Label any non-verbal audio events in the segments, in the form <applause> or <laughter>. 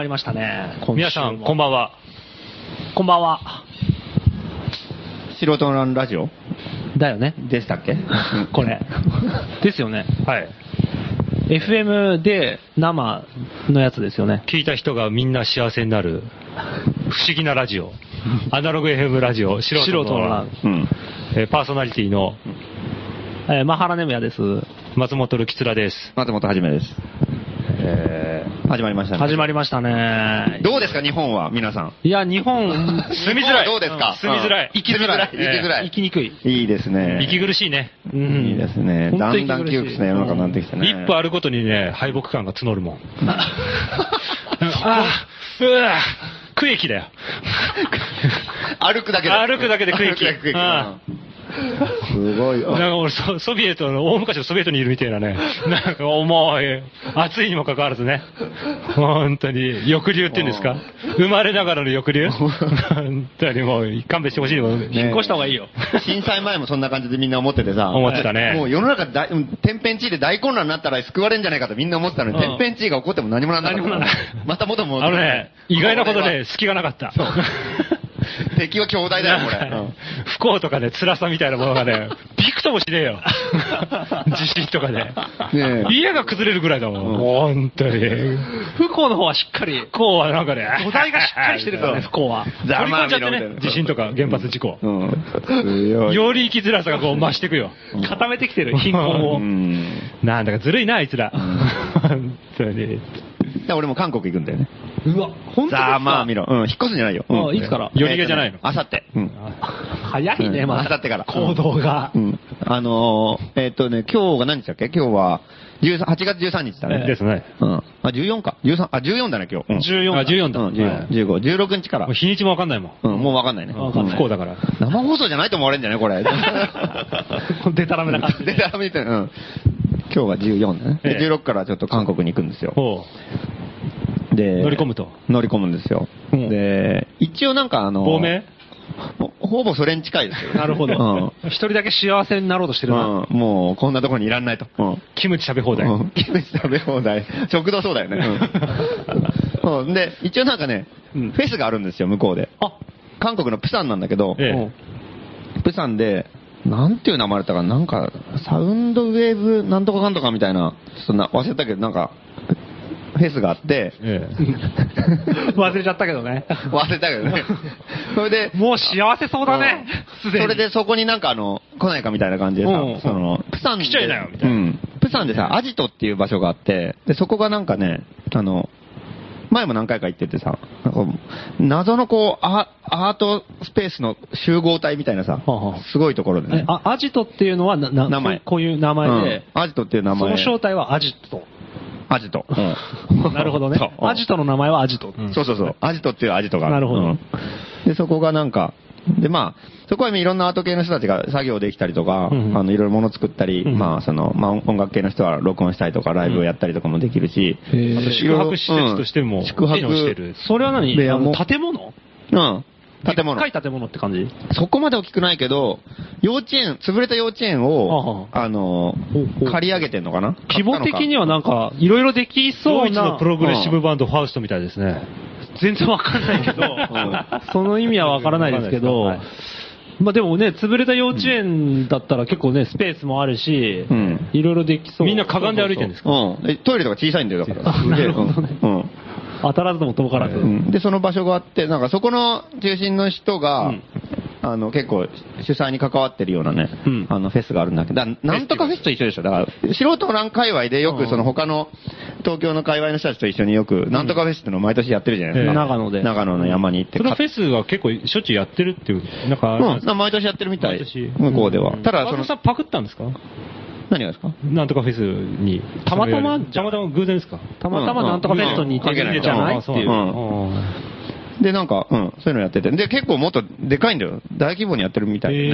まりましたね。皆さん、こんばんは。こんばんは。素人のラジオ？だよね。でしたっけ？<laughs> これ。ですよね。はい。FM で生のやつですよね。聞いた人がみんな幸せになる、不思議なラジオ。アナログ FM ラジオ、素人の素人のラうん。えーパーソナリティのえーマハラネムヤです。松本るきつらです。松本はじめです。えー、始まりましたね。始まりましたね。どうですか、日本は、皆さん。いや、日本、<laughs> 住みづらい。どうですか？住みづらい。生きづらい。生きづらい。生きにくい。いいですね。息苦しいね。うんいいですね。だ本当んだん窮屈な世の中になってきてね。一歩あるごとにね、敗北感が募るもん。<laughs> ああ、うわ区域だよ。<laughs> 歩くだけで。歩くだけで区域歩くだけで区域あすごい。<laughs> なんか俺ソ、ソビエトの、大昔のソビエトにいるみたいなね。<laughs> なんか重い、暑いにもかかわらずね。本当に、抑留って言うんですか？生まれながらの抑留？本当にもう、勘弁してほしいもん。ね引っ越した方がいいよ。震災前もそんな感じでみんな思っててさ。思ってたねもう世の中大、うん天変地異で大混乱になったら救われんじゃないかとみんな思ってたのに、うん天変地異が起こっても何もなんなかった。何もなんないまた元もあのね、意外なことね、<laughs> 隙がなかった。<laughs> 敵は強大だよ、これ。う <laughs> ん不幸とかね、辛さみたいなものがね、<laughs> びくともしねえよ。地震とかで。ねえ家が崩れるぐらいだもん。本当に。不幸の方はしっかり、不幸はなんかね、土台がしっかりしてるからね、不幸は。ざ取り込んじゃってね地震とか原発事故。より生きづらさがこう増していくよ。固めてきてる、貧困を。うん。なんだかずるいな、あいつら。本当に。俺も韓国行くんだよね。うわ、本当ですざかまあみろ。うん、引っ越すんじゃないよ。うんあいつから？夜逃げじゃないのあさって。うん。早いね、うんま明後日から行動がう。ん。あのー、えっとね、今日が何日だっけ？今日は、13 8月13日だね。ですね。うん。あ、14か。13、あ、14だね、今日。うん14あ、14だ。うん、14、15、16日からもう。日にちもわかんないもん。うん、もうわかんないね。わかんない不幸だから。生放送じゃないと思われるんじゃない？これ。<laughs> でたらめな感じで、ダメみたいな。うん。今日が14だね。で、ええ16からちょっと韓国に行くんですよ。ほで、乗り込むと。乗り込むんですよ。うんで、一応なんかあの、う。亡命？ほほぼそれに近いですよ。なるほど。一人だけ幸せになろうとしてるな。うん。もう、こんなところにいらんないと。うん。キムチ食べ放題。うんキムチ食べ放題。食堂そうだよね。うんうん。で、一応なんかね、うんフェスがあるんですよ、向こうで。あ、韓国のプサンなんだけど、えプサンで、なんていう名前だったかな、なんか、サウンドウェーブなんとかかんとかみたいな、そんな、忘れたけど、なんか、フェスがあって、え。え <laughs> 忘れちゃったけどね。忘れたけどね。<laughs> それで、もう幸せそうだね。すでに。それでそこになんかあの、来ないかみたいな感じでさうん、その、プサンで。来ちゃいなよみたいなうん。プサンでさ、アジトっていう場所があって、で、そこがなんかね、あの、前も何回か行っててさ、謎のこうア、アートスペースの集合体みたいなさはあはあ、すごいところでね。えあ、アジトっていうのは名前こういう名前で、うんアジトっていう名その前。正体はアジト。アジト。うん。なるほどね。アジトの名前はアジト。うん。そうそうそう。アジトっていうアジトが。ある。なるほど。うん。で、そこがなんか、で、まあ、そこはいろんなアート系の人たちが作業できたりとか、うんあの、いろいろ物作ったり、うんまあ、その、まあ、音楽系の人は録音したりとか、ライブをやったりとかもできるし、宿泊施設としてもうん。宿泊。してる。それは何？建物？うん。建物でっ。かい建物って感じ？そこまで大きくないけど、幼稚園、潰れた幼稚園を、あのほうほ、う借り上げてんのかな？規模的にはなんか、いろいろできそうなドイツのプ。ログレッシブバンドファウストみたいですね。<laughs> 全然わかんないけど、その意味はわからないですけど、まあでもね、潰れた幼稚園だったら結構ね、スペースもあるしうん、いろいろできそう。みんなかがんで歩いてるんですか？うん。でトイレとか小さいんだよ、だから。あなるほどねうん。当たらずとも遠からず。うん。で、その場所があって、なんかそこの中心の人が、うん。あの、結構主催に関わってるようなね、うん。あの、フェスがあるんだけど、だなんとかフェスと一緒でしょ。だから、素人欄界隈でよくその他の東京の界隈の人たちと一緒によく、なんとかフェスっていうのを毎年やってるじゃないですか。ええ長野で。長野の山に行って。そのフェスは結構しょっちゅうやってるっていう、なんかうん、毎年やってるみたい。毎年。向こうでは。ただ、そのさ、んパクったんですか？何がですか？なんとかフェスに。たまたまたまたま偶然ですか？たまたまなんとかフェストに行ってるんじゃない？っていう。うんで、なんか、うん、そういうのやってて。で、結構もっとでかいんだよ。大規模にやってるみたいで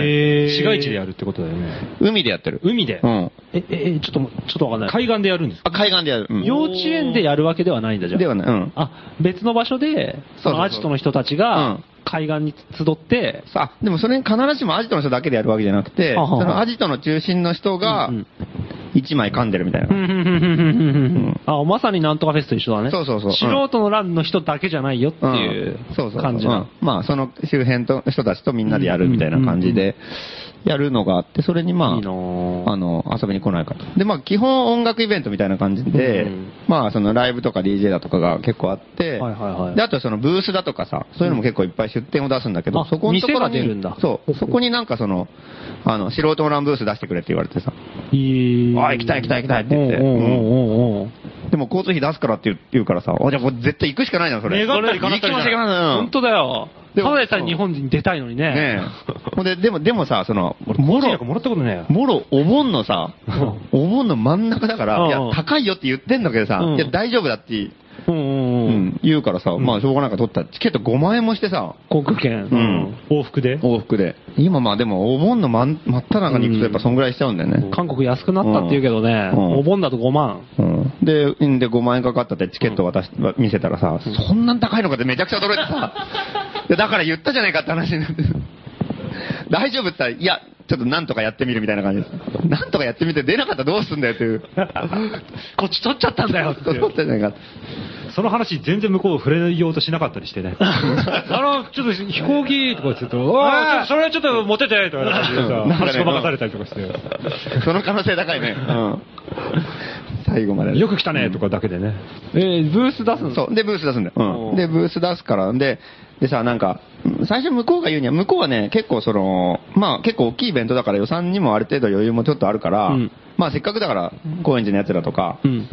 ね。市街地でやるってことだよね。海でやってる。海で？う。ん。え、え、えちょっと、ちょっとわかんない。海岸でやるんですか？あ、海岸でやる。うん幼稚園でやるわけではないんだじゃん。ではない。うん。あ、別の場所で、そのアジトの人たちうがん、海岸に集って、さあ、でもそれに必ずしもアジトの人だけでやるわけじゃなくて、はははそのアジトの中心の人がうんうん、一枚噛んでるみたいな。あ、まさになんとかフェスと一緒だね。そうそうそう。うん素人のランの人だけじゃないよってうん。いうそうそう。感じな。うん。まあ、その周辺と人たちとみんなでやるみたいな感じで、やるのがあって、それにまあ、いいなぁあの、遊びに来ないかと。で、まあ、基本音楽イベントみたいな感じで、うん。まあ、そのライブとか DJ だとかが結構あって、はいはいはい。で、あとそのブースだとかさ、そういうのも結構いっぱい出店を出すんだけど、あそこのところに店が出るんだ。そう、そこになんかその、あの、素人のランブース出してくれって言われてさ、いい。あ行きたい行きたい行きたいって言って。おうおうおうおう。おうでも交通費出すからって言う言うからさ、あ、じゃあこれ絶対行くしかないじゃん、それ。願ったり叶ったりじゃない。行きましょう行きましょう本当だよ。でもただでさえ日本に出たいのにね。ねえ。ほんで、でも、でもさ、その、俺、もろ。もろ、、もらったことね。もろ、お盆のさ、お盆の真ん中だから、うん。いや、高いよって言ってんだけどさ、うん。いや、大丈夫だって、うん言うからさ、まあ、しょうがないから取った。ら、チケット5万円もしてさ、航空券。うん。往復で。往復で。今まあでも、お盆の真ん真っ只中に行くとやっぱそんぐらいしちゃうんだよね。韓国安くなったって言うけどね、うん。お盆だと5万。うん。で、ん。で、5万円かかったってチケット渡し、見せたらさ、そんな高いのかってめちゃくちゃ驚いてさ、いやだから言ったじゃないかって話になって。<laughs> 大丈夫って言ったら、いや、ちょっとなんとかやってみるみたいな感じです。なんとかやってみて出なかったらどうすんだよっていう。<laughs> こっち取っちゃったんだよっていう取ったじゃないかって。その話全然向こう触れようとしなかったりしてね。<laughs> あの、ちょっと飛行機とか言ってると、ああ、それはちょっと持っててとか言ってさ、なんかね話しばかされたりとかして、その可能性高いね。うん。最後まで。よく来たねとかだけでね。えーブース出すんそう。で、ブース出すんだよ。うん。で、ブース出すから。で、でさ、なんか、最初向こうが言うには、向こうはね、結構その、まあ結構大きいイベントだから予算にもある程度余裕もちょっとあるから、うんまあせっかくだから、高円寺のやつらとか、うん。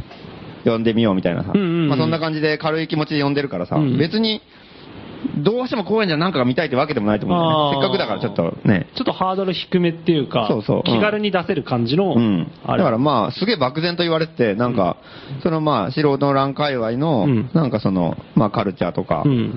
呼んでみようみたいなさ。うんうんうんまあそんな感じで軽い気持ちで呼んでるからさ、うん別に、どうしても高円寺なんかが見たいってわけでもないと思うんだよね。せっかくだからちょっとね。ちょっとハードル低めっていうか、そうそううん気軽に出せる感じの、うん。あれ。だからまあ、すげえ漠然と言われてて、なんか、そのまあ、素人の欄界隈の、うんなんかその、まあカルチャーとか、うん。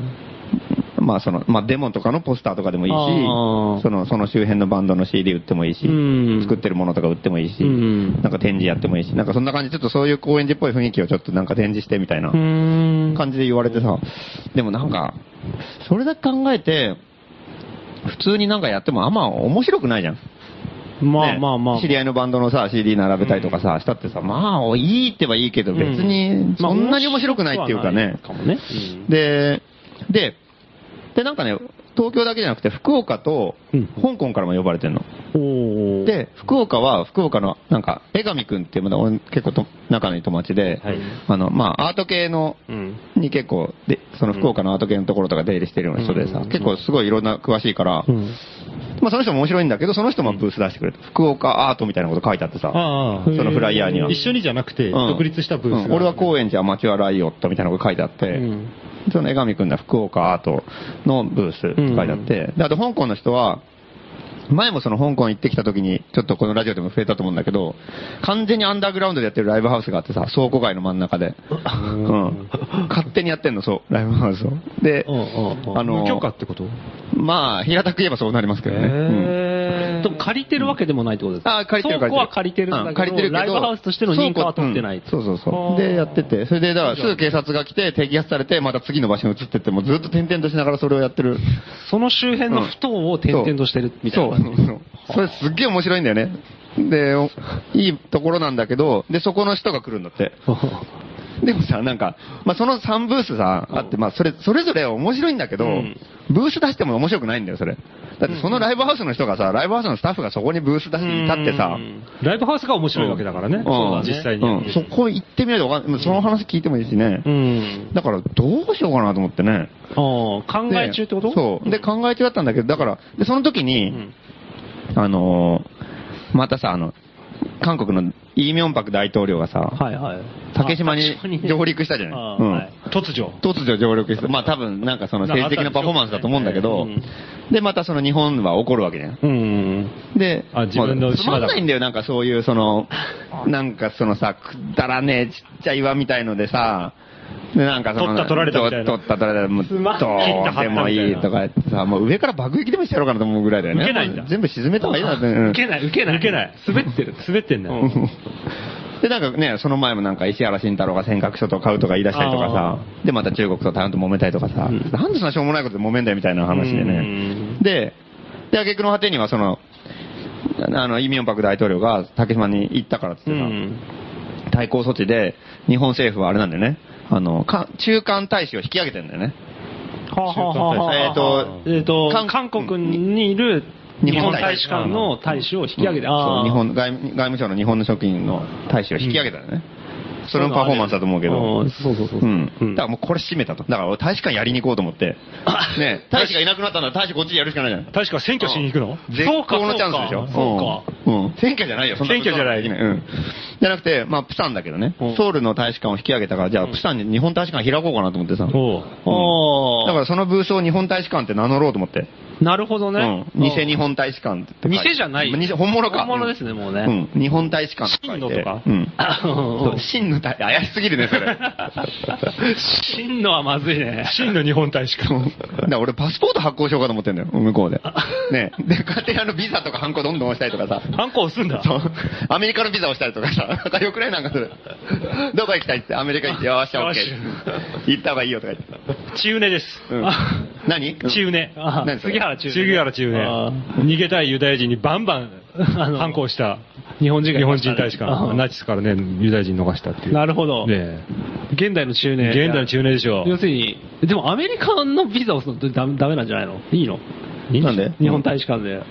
まあその、まあデモとかのポスターとかでもいいしその、その周辺のバンドの CD 売ってもいいし、うん作ってるものとか売ってもいいし、うんなんか展示やってもいいし、なんかそんな感じでちょっとそういう高円寺っぽい雰囲気をちょっとなんか展示してみたいな。感じで言われてさ、でもなんか、それだけ考えて、普通になんかやってもあんま面白くないじゃん。まあねまあまあ。知り合いのバンドのさ、CD 並べたりとかさ、したってさ、まあ、いいってはいいけど、別に、そんなに面白くないっていうかね。かもね。で、で、で、なんかね、東京だけじゃなくて、福岡とうん、香港からも呼ばれてんの。で、福岡は、福岡の、なんか、江上くんっていう、俺結構と仲のいい友達で、はい。あの、まあ、アート系の、うん。に結構、で、その福岡のアート系のところとか出入りしてるような人でさ、うん。結構すごいいろんな詳しいから、うん。まあその人も面白いんだけど、その人もブース出してくれた。福岡アートみたいなこと書いてあってさ、そのフライヤーには。一緒にじゃなくて、うん。独立したブース俺は高円寺アマチュアライオットみたいなこと書いてあって、うん。その江上くんは福岡アートのブースって書いてあって、で、あと香港の人は、前もその香港行ってきた時に、ちょっとこのラジオでも触れたと思うんだけど、完全にアンダーグラウンドでやってるライブハウスがあってさ、倉庫街の真ん中で。うん。勝手にやってんの、そう、ライブハウスを。であの、無許可ってこと？まあ、平たく言えばそうなりますけどね。うんでも借りてるわけでもないってことですか？あ借りてる倉庫は借りてるんだけど、うん借りてるけどライブハウスとしての認可は取ってない。そうそうそう。で、やってて、それで、だからすぐ警察が来て、摘発されて、また次の場所に移ってって、もうずっと転々としながらそれをやってる。その周辺の不当を転々としてるみたいな。そうそうそう。<laughs> それすっげえ面白いんだよね。で、おいいところなんだけど、で、そこの人が来るんだって。<laughs> でもさ、なんか、まあ、その3ブースさ、あって、まあ、それ、それぞれ面白いんだけど、うんブース出しても面白くないんだよ、それ。だってそのライブハウスの人がさ、ライブハウスのスタッフがそこにブース出して立ってさ、ライブハウスが面白いわけだからね。うん実際に。うん、そこ行ってみないとわかんない。その話聞いてもいいしね。うん。だから、どうしようかなと思ってね。ああ、考え中ってこと？でそう。で、考え中だったんだけど、だから、で、その時に、んあのーまたさ、あの、韓国のイ・ミョンパク大統領がさ、はいはい。竹島に上陸したじゃないはい突如。突如上陸して、まあ多分なんかその政治的なパフォーマンスだと思うんだけどうん、で、またその日本は怒るわけじゃん。うん。で、あ自分のつまんないんだよ、なんかそういうその、なんかそのさ、くだらねえちっちゃい岩みたいのでさ、で、なんかその、取った取られたみたいな取った取られた、もう、どうでもいいとか言ってさ、もう上から爆撃でもしてやろうかなと思うぐらいだよね。受けないんだ全部沈めた方がいいなって。うん受けない、受けない。<laughs> 受けない。滑ってる。滑ってんだよ。<laughs> で、なんかね、その前もなんか石原慎太郎が尖閣諸島買うとか言い出したりとかさ、で、また中国と台湾と揉めたりとかさ、うんなんでそんなしょうもないことで揉めんだよみたいな話でうね。んで、で、挙句の果てにはその、あの、イ・ミョンパク大統領が竹島に行ったからってさ、うん。対抗措置で、日本政府はあれなんだよね。あの、か中間大使を引き上げてんだよね。はあはあはあはあえーとえっと、韓韓国にいる日本大使館の大使を引き上げて、ああ。日本外務外務省の日本の職員の大使を引き上げたよね。それもパフォーマンスだと思うけど。うんそうそうそう。うん。うんだからもうこれ閉めたと。だから俺大使館やりに行こうと思って。<laughs> ね大使がいなくなったんだら大使こっちでやるしかないじゃん。確か選挙しに行くの？絶好のチャンスでしょそうかうん。うん選挙じゃないよ、そんな選挙じゃないうん。じゃなくて、まあ、プサンだけどねうん。ソウルの大使館を引き上げたから、じゃあ、プサンに日本大使館開こうかなと思ってさ。おうおーだからそのブースを日本大使館って名乗ろうと思って。なるほどね。うん。偽日本大使館って書いて。偽じゃない偽本物か。本物ですねもうねうん。日本大使館って書いて。真のとか？うん。<laughs> あそう真の大、怪しすぎるね、それ。<laughs> 真のはまずいね。真の日本大使館。だから俺パスポート発行しようかと思ってんだよ、向こうで。ねで、勝手にあのビザとかハンコどんどん押したりとかさ。ハンコ押すんだ。そう。アメリカのビザ押したりとかさ。なんかよくないなんかそれ。どこ行きたいって、アメリカ行って、よーし、オッケー。行った方がいいよとか言って。チウネです。うんあ。何チウネ。あ何それ？杉原中杉原チウネ。あ逃げたいユダヤ人にバンバン <laughs> あの反抗した日本人が日本人大使館。あナチスからね、ユダヤ人逃したっていう。なるほど。ね現代の中え年。現代の中年でしょ。要するに、でもアメリカのビザをするのダメダメなんじゃないの？いいの？なんで？日本大使館で。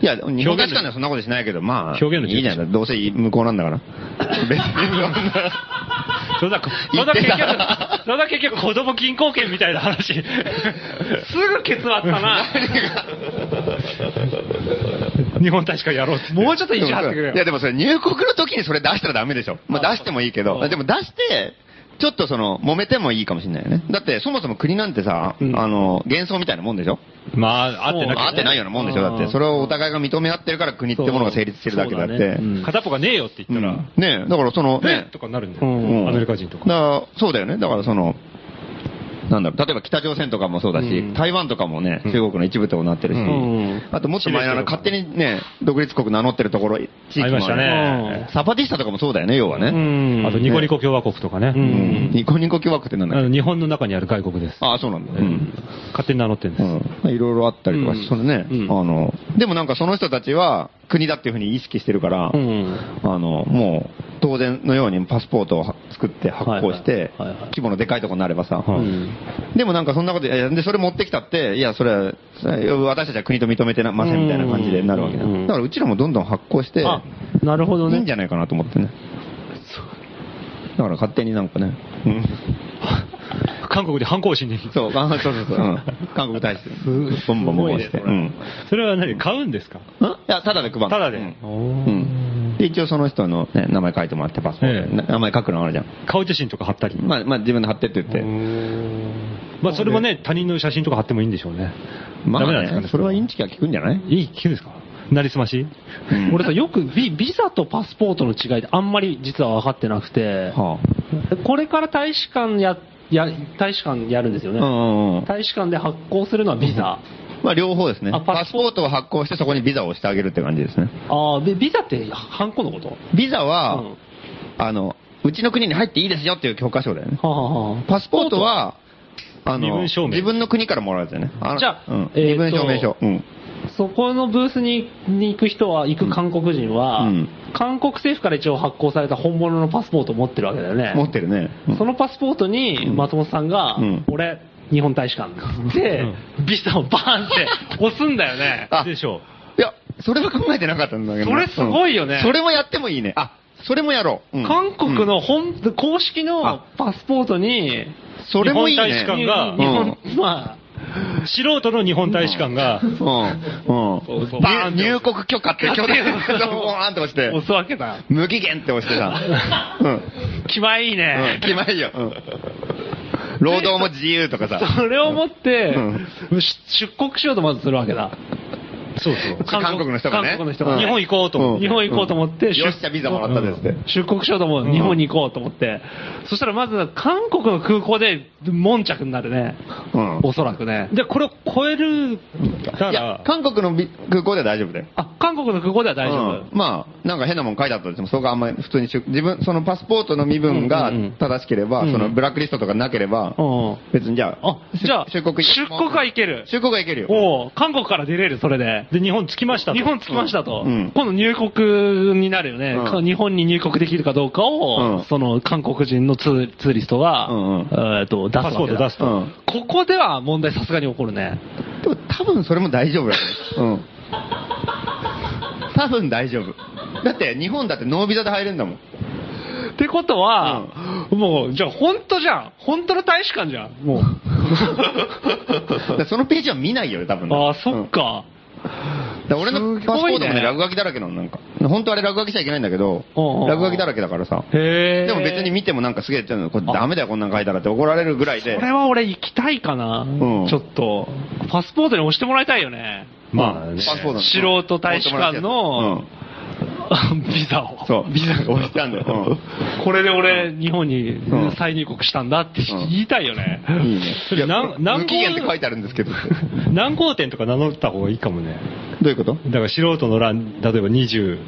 いや、日本大使館ではそんなことしないけど、まあ、表現のいいじゃん。どうせ向こうなんだから。別にそんな。それだ、それだ結局、それだ結局子供銀行券みたいな話。すぐケツ割ったな。日本大使館やろうって。もうちょっと意地張ってくれよ。いやでもそれ入国の時にそれ出したらダメでしょ。まあ出してもいいけど、うんでも出して、ちょっとその、揉めてもいいかもしれないよね。だってそもそも国なんてさ、うん。あの、幻想みたいなもんでしょ？まあ、合ってなきゃ合ってないようなもんでしょ？だって、それをお互いが認め合ってるから国ってものが成立してるだけであって。ね。うん。片っぽがねえよって言ったら、うん。ねえだからその、ね。ねとかなるんだうよ。ん。アメリカ人とか。だそうだよね。だからその、なんだろう、例えば北朝鮮とかもそうだし、うん台湾とかもね、うん中国の一部となってるし、うんあともっと前のあの勝手にね、独立国名乗ってるところ、地域もありましたね。サパティスタとかもそうだよね、要はね。うんあとニコニコ共和国とかね。ニコニコ共和国ってなんだ日本の中にある外国です。ああ、そうなんだ。うん。勝手に名乗ってるんです。うん。いろいろあったりとかうんそれね、うんあの、でもなんかその人たちは国だっていうふうに意識してるから、うん。あの、もう、当然のようにパスポートを作って発行して、規模のでかいとこになればさ、でもなんかそんなこと、で、それ持ってきたって、いや、それは、私たちは国と認めてませんみたいな感じでなるわけだ。うんだからうちらもどんどん発行して、あ、なるほどね。いいんじゃないかなと思ってね。だから勝手になんかね、うん <laughs> 韓国で反抗しに。そう、あそうそうそう、うん。<laughs> 韓国大使、ボンボンボンボンして。うん。それは何買うんですか？ん？いや、ただで配る。ただで。うん。うん。で、一応その人の、ね、名前書いてもらって、パスポートに、ええ。名前書くのあるじゃん。顔写真とか貼ったり。まあ、まあ、自分で貼ってって言って。まあそれもね、他人の写真とか貼ってもいいんでしょうね。まあねダメなんですかね、それは。インチキは聞くんじゃない？いい、聞くんですか？なりすまし？俺さ、よくビビザとパスポートの違いってあんまり実は分かってなくて、はこれから大使館や、や、大使館やるんですよね。あうんうんうん。大使館で発行するのはビザ。まあ両方ですね。あパスパスポートを発行してそこにビザを押してあげるって感じですね。ああ、で、ビザってハンコのこと？ビザは、うんあの、うちの国に入っていいですよっていう許可証だよね。はあ、はあはあ、パスポートは、あの、身分証明自分の国からもらうやつだよね。のじゃあうん、えー身分証明書。うん。そこのブースにに行く人は、行く韓国人は、うん韓国政府から一応発行された本物のパスポートを持ってるわけだよね。持ってるね。うんそのパスポートにうん松本さんが、うん俺、日本大使館で、ビザをバーンって押すんだよね。あでしょいや、それは考えてなかったんだけどね。それすごいよねうんそれもやってもいいね。あ、それもやろう。うん韓国の本、公式のあパスポートに、それもいいね。日本大使館が日本、まう。<laughs> 素人の日本大使館が、うん。うん。バーン入国許可ってボーンって押しあ、押て、すわけだ。無期限って押してさ。<laughs> うん。気前いいねうん。。決まりよ。うん。労働も自由とかさ。それを持って、出国しようとまずするわけだ。そうそう。韓国の人がね韓国の人が。うん日本行こうと思って日本行こうと思って、よっしゃ、ビザもらったですって。出国しようと思う。日本に行こうと思って。そしたらまず、韓国の空港で、悶着になるね。うん。おそらくね。で、これを超えるたいやら、、韓国のび空港では大丈夫だよ。あ、韓国の空港では大丈夫。うんまあ、なんか変なもん書いてあったとしても、そこがあんまり普通に出、自分、そのパスポートの身分が正しければ、うんそのブラックリストとかなければ、うん。別にじゃあ、あ、じゃあ、出国出国はいける。出国はいけるよ。おう韓国から出れる、それで。で、日本着きましたと。日本着きましたと。うん今度入国になるよね、うんか日本に入国できるかどうかを、うんその韓国人のツーツーリストが、うんうんえーと出すわけだパスポート出すと。うん。ここでは問題さすがに起こるね。でも多分それも大丈夫だよ。うん。多分大丈夫。だって日本だってノービザで入れるんだもん。ってことは、もう、じゃあ本当じゃん。本当の大使館じゃん。もう。<laughs> そのページは見ないよ、多分。ああ、そっか。俺のパスポートもね、落書きだらけなの、なんか。本当あれ落書きしちゃいけないんだけど落書きだらけだからさ。でも別に見てもなんかすげえ言ってんの、これダメだよ、こんなん書いたらって怒られるぐらいでそ。れは俺行きたいかな、んちょっと。パスポートに押してもらいたいよね。まあね素人大使館の <laughs> ビザを。そう、ビザが押してあんだよ。<laughs> これで俺、日本にうん再入国したんだってうん言いたいよね。うんいいね。<laughs> それなんいや何無期限って書いてあるんですけど。何号店とか名乗った方がいいかもね。どういうこと？だから素人の欄、例えば21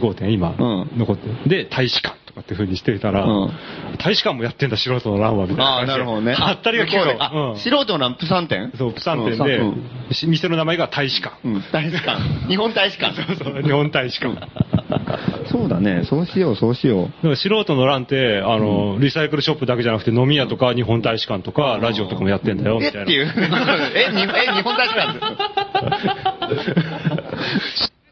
号店今、うん残ってる。で、大使館とかって風にしてたら、うん大使館もやってんだ、素人の欄は、みたいな。ああ、なるほどね。<laughs> はったりが聞くの。あ、うん素人のランプ3点そう、プサン店で、うんし店の名前が大使館。うん、大使館。<laughs> 日本大使館。そうそう、日本大使館。そうだね、そうしよう、そうしよう。ら素人の欄って、あの、リサイクルショップだけじゃなくて飲み屋とか日本大使館とか、ラジオとかもやってんだよ、みたいな。えっていう。<laughs> え、日本大使館？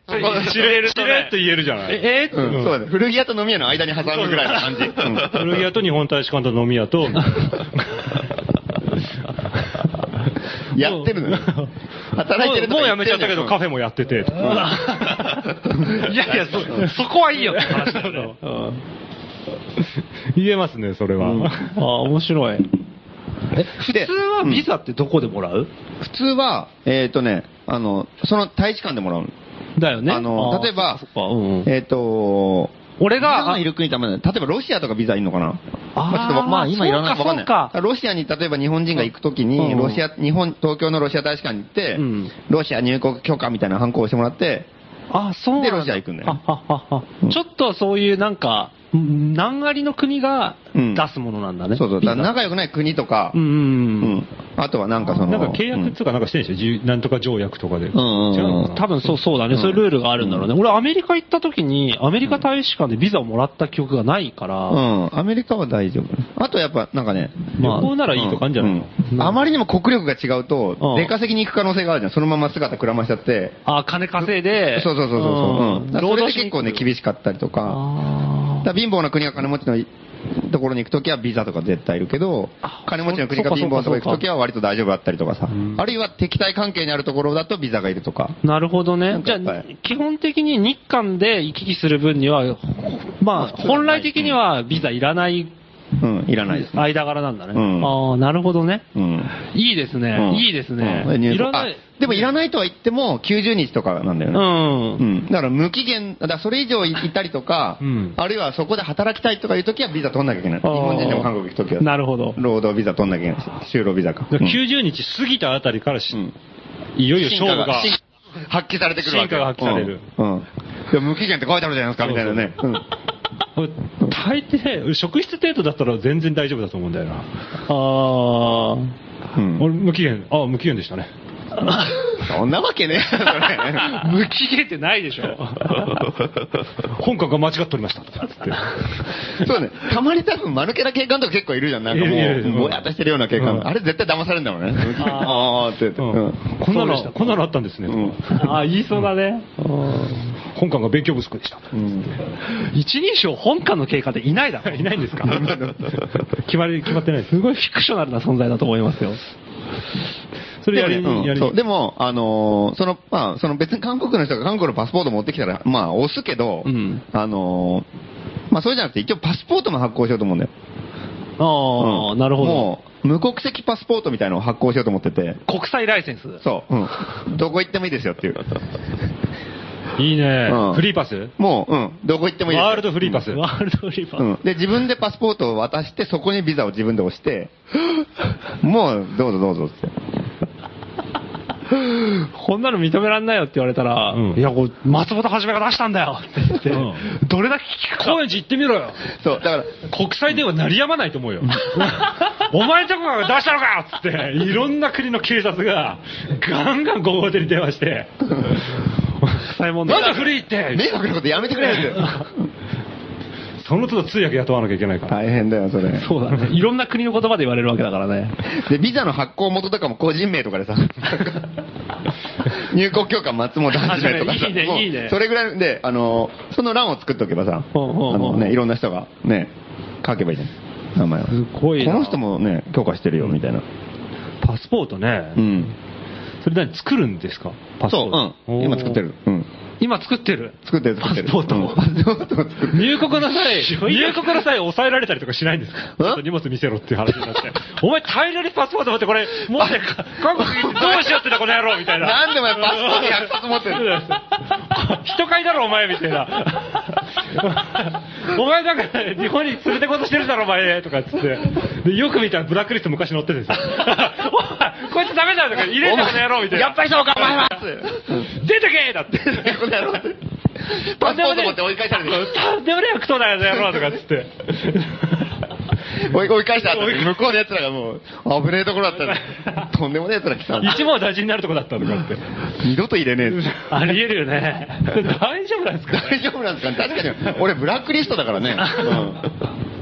知れるとねしれっと言えるじゃない。え、えうん、そうだね。古着屋と飲み屋の間に挟むぐらいの感じ。うん古着屋と日本大使館と飲み屋と、やってるのよ。働いてるもうもうやめちゃったけど、カフフェもやってて。いやいや、そ、そこはいいよって話だよね。言えますね、それは。うんああ、面白い。え、普で通はビザってどこでもらう、普通は、えっ、とね、あの、その大使館でもらうの。だよね。あの例えばえっ、と、俺が、いる国ためだね例えばロシアとかビザいるのかな？あーまあまあ今いらないかわかんない。ロシアに例えば日本人が行くときに、うんロシア、日本、東京のロシア大使館に行って、うんロシア入国許可みたいなハンコをしてもらって、あ、そうでロシア行くんだよちょっとそういうなんか、ん何割の国がうん。出すものなんだね。そうそう、だ仲良くない国とか、うんうんううん。んあとはなんかその、なんか契約とかなんかしてるんでしょ？自由なんとか条約とかで。んうんうん違うのかな多分そうそうだね、うん。そういうルールがあるんだろうね。俺アメリカ行った時に、アメリカ大使館でビザをもらった記憶がないから、うん、アメリカは大丈夫。あとやっぱなんかね、まあ旅行ならいいとかあるんじゃない？の、うん。あまりにも国力が違うとうん、出稼ぎに行く可能性があるじゃん。そのまま姿くらましちゃって。あ、金稼いで、そうそうそうそうそう。うん。それで結構ね、厳。しかったりとか。あだ貧乏な国が金持ちのところに行くときはビザとか絶対いるけどあ、金持ちの国が貧乏なところに行くときは割と大丈夫だったりとかさん。あるいは敵対関係にあるところだとビザがいるとか。ーなるほどね。じゃあ基本的に日韓で行き来する分には、まあ、本来的にはビザいらないうん、いらないですね。間柄なんだね。うんああ、なるほどね。うん。いいですね。うんいいですね。うんいらない。あでもいらないとは言っても90日とかなんだようね。ん。うん。だから無期限、だそれ以上いたりとか、うんあるいはそこで働きたいとかいうときはビザ取んなきゃいけない。日本人でも韓国行くときは。なるほど。労働ビザ取んなきゃいけない。就労ビザか。うん90日過ぎたあたりからし、うんいよいよ勝負が、発揮されてくるわけ進化が発揮されるうん。うん無期限って書いてあるじゃないですか、みたいなね。うん大抵、職質程度だったら全然大丈夫だと思うんだよな。ああ。うん俺、無期限、あ、無期限でしたね。そんなわけね無期限ってないでしょ。本官が間違っておりました。つって。そうね。たまに多分、間抜けな警官とか結構いるじゃん。なんかもう、ぼやっとしてるような警官。うんあれ絶対騙されるんだろうね。ああーってこんなのこんなのあったんですね。うんああ、言いそうだね。本官が勉強不足でした。うん一人称本官の経過っていないだろ。<laughs> いないんですか？<laughs> 決まり、決まってない。すごいフィクショナルな存在だと思いますよ。それやりでもねに、やりにうんそうでも、あのーその、まあ、その別に韓国の人が韓国のパスポート持ってきたら、まあ、押すけど、うんあのーまあ、それじゃなくて、一応パスポートも発行しようと思うんだよ。ああ、うんなるほど。もう、無国籍パスポートみたいなのを発行しようと思ってて、国際ライセンス。そう、うん。どこ行ってもいいですよっていう。いいねうん。フリーパス？もう、うん、どこ行ってもいい。ワールドフリーパス。ワールドフリーパー。うん。で、自分でパスポートを渡して、そこにビザを自分で押して、<laughs> もう、どうぞどうぞって。こんなの認めらんないよって言われたら、うんいや、こう松本はじめが出したんだよって言って、うどれだけ聞くか。高円寺行ってみろよ。そう、だから、国際電話鳴りやまないと思うよ。<laughs> お前んとこが出したのかっつって、いろんな国の警察が、ガンガン5号手に電話して、国際問題なんだフリーって迷惑なことやめてくれって。<laughs> その都度通訳雇わなきゃいけないから。大変だよ、それ。そうだね。いろんな国の言葉で言われるわけだからね。で、ビザの発行元とかも個人名とかでさ、<laughs> 入国許可松本はじめとかさ、いいねいいねそれぐらいで、あの、その欄を作っておけばさ、ほうほうほうあのね、いろんな人がね、書けばいいじゃん。名前を。すごいなこの人もね、許可してるよ、みたいな。パスポートね。うん。それ何作るんですか？パスポート。そう、うん。今作ってる。うん。今作ってる。作ってる、作ってる。パスポートうんパスポートを作る。入国の際、<laughs> 入国の際抑えられたりとかしないんですか？ちょっと荷物見せろっていう話になって。<laughs> お前大量にパスポート持ってこれ、持ってか、韓国行ってどうしようってんだこの野郎みたいな。なんでお前パスポート100冊持ってる <laughs> 人買いだろお前みたいな。お前なんか日本に連れてこうとしてるだろお前とかっつって。で、よく見たらブラックリスト昔載ってるんですよ。こいつダメだよとか入れんだこの野郎みたいな。やっぱりそうか、お前は出てけだって。この野郎パスポート持って追い返されてる。とんでもねえクソだよ野郎とかっつって。追い追い返した後に向こうの奴らがもう、危ねえところだったね <laughs> とんでもねえ奴ら来たんだ一網大事になるとこだったとかって。二度と入れねえ。ありえるよ <laughs> ね。大丈夫なんですか大丈夫なんですかね確かに、俺ブラックリストだからね。<laughs>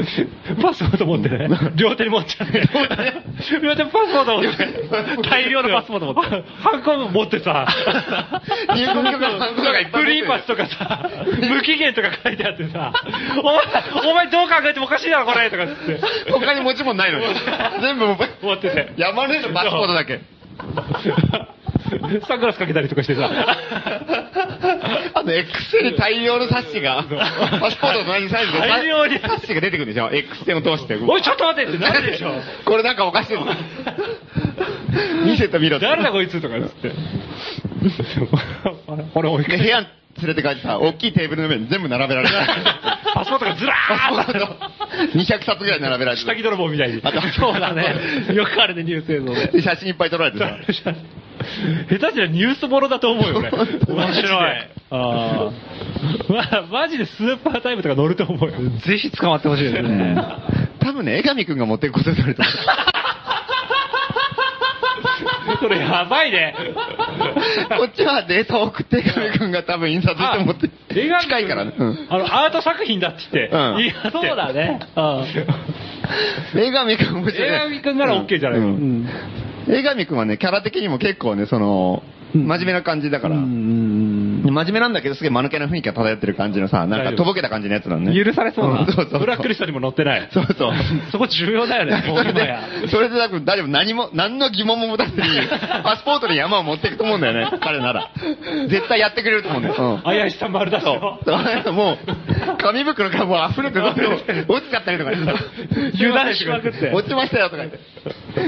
<laughs> パスポート持ってね。<laughs> 両手に持っちゃって。<laughs> 両手にパスポート持って。大量のパスポート持って。ハンコ持ってさ。入国許可のハンコとかいフリーパスとかさ、無期限とか書いてあってさ、お前、お前どう考えてもおかしいだろこれとかって。他に持ち物ないのに。全部持ってて。山根のパスポートだけ。サングラスかけたりとかしてさ。あの、X 線に大量の冊子が、パスポートと同じサイズで、大量に冊子が出てくるでしょ ?X 線を通して。おい、ちょっと待ってってなるでしょ。これなんかおかしいぞ。<laughs> 見せてみろって。誰だこいつとかっつって。これ追いで部屋連れて帰ってさ、大きいテーブルの上に全部並べられてる。<laughs> パスポートがずらーっート200冊ぐらい並べられて下着泥棒みたいに。あとそうだね。<laughs> よくあるね、ニュース映像で。で写真いっぱい撮られてさ。下手したらニュースボロだと思うよ、俺。<laughs> 面白い。あま、マジでスーパータイムとか乗ると思うよ。あ。ぜひ捕まってほしいですね。多分ね、江上くんが持っていくことになると思う。それやばいね。<laughs> こっちはデータを送って江上くんが多分印刷して持って映画近いからね。うんあの、アート作品だって言って、うん言い張って。そうだね。江上くん面白いね。江上くんなら OK じゃないうんうん。江上くんはね、キャラ的にも結構ね、その、真面目な感じだから。うん真面目なんだけど、すげえ間抜けな雰囲気が漂ってる感じのさ、なんかとぼけた感じのやつなのね。許されそうな。そうそうブラックリストにも載ってない。そうそう。そこ重要だよね、もそうれで今や。、それで多分大丈夫、何も、何の疑問も持たずに、<laughs> パスポートに山を持っていくと思うんだよね、彼なら。絶対やってくれると思うんだよ。うん怪しさ丸出しよ。もう、紙袋からもう溢れてどんどん落ちちゃったりとかしてさ油断しまくって落ちましたよとか言って。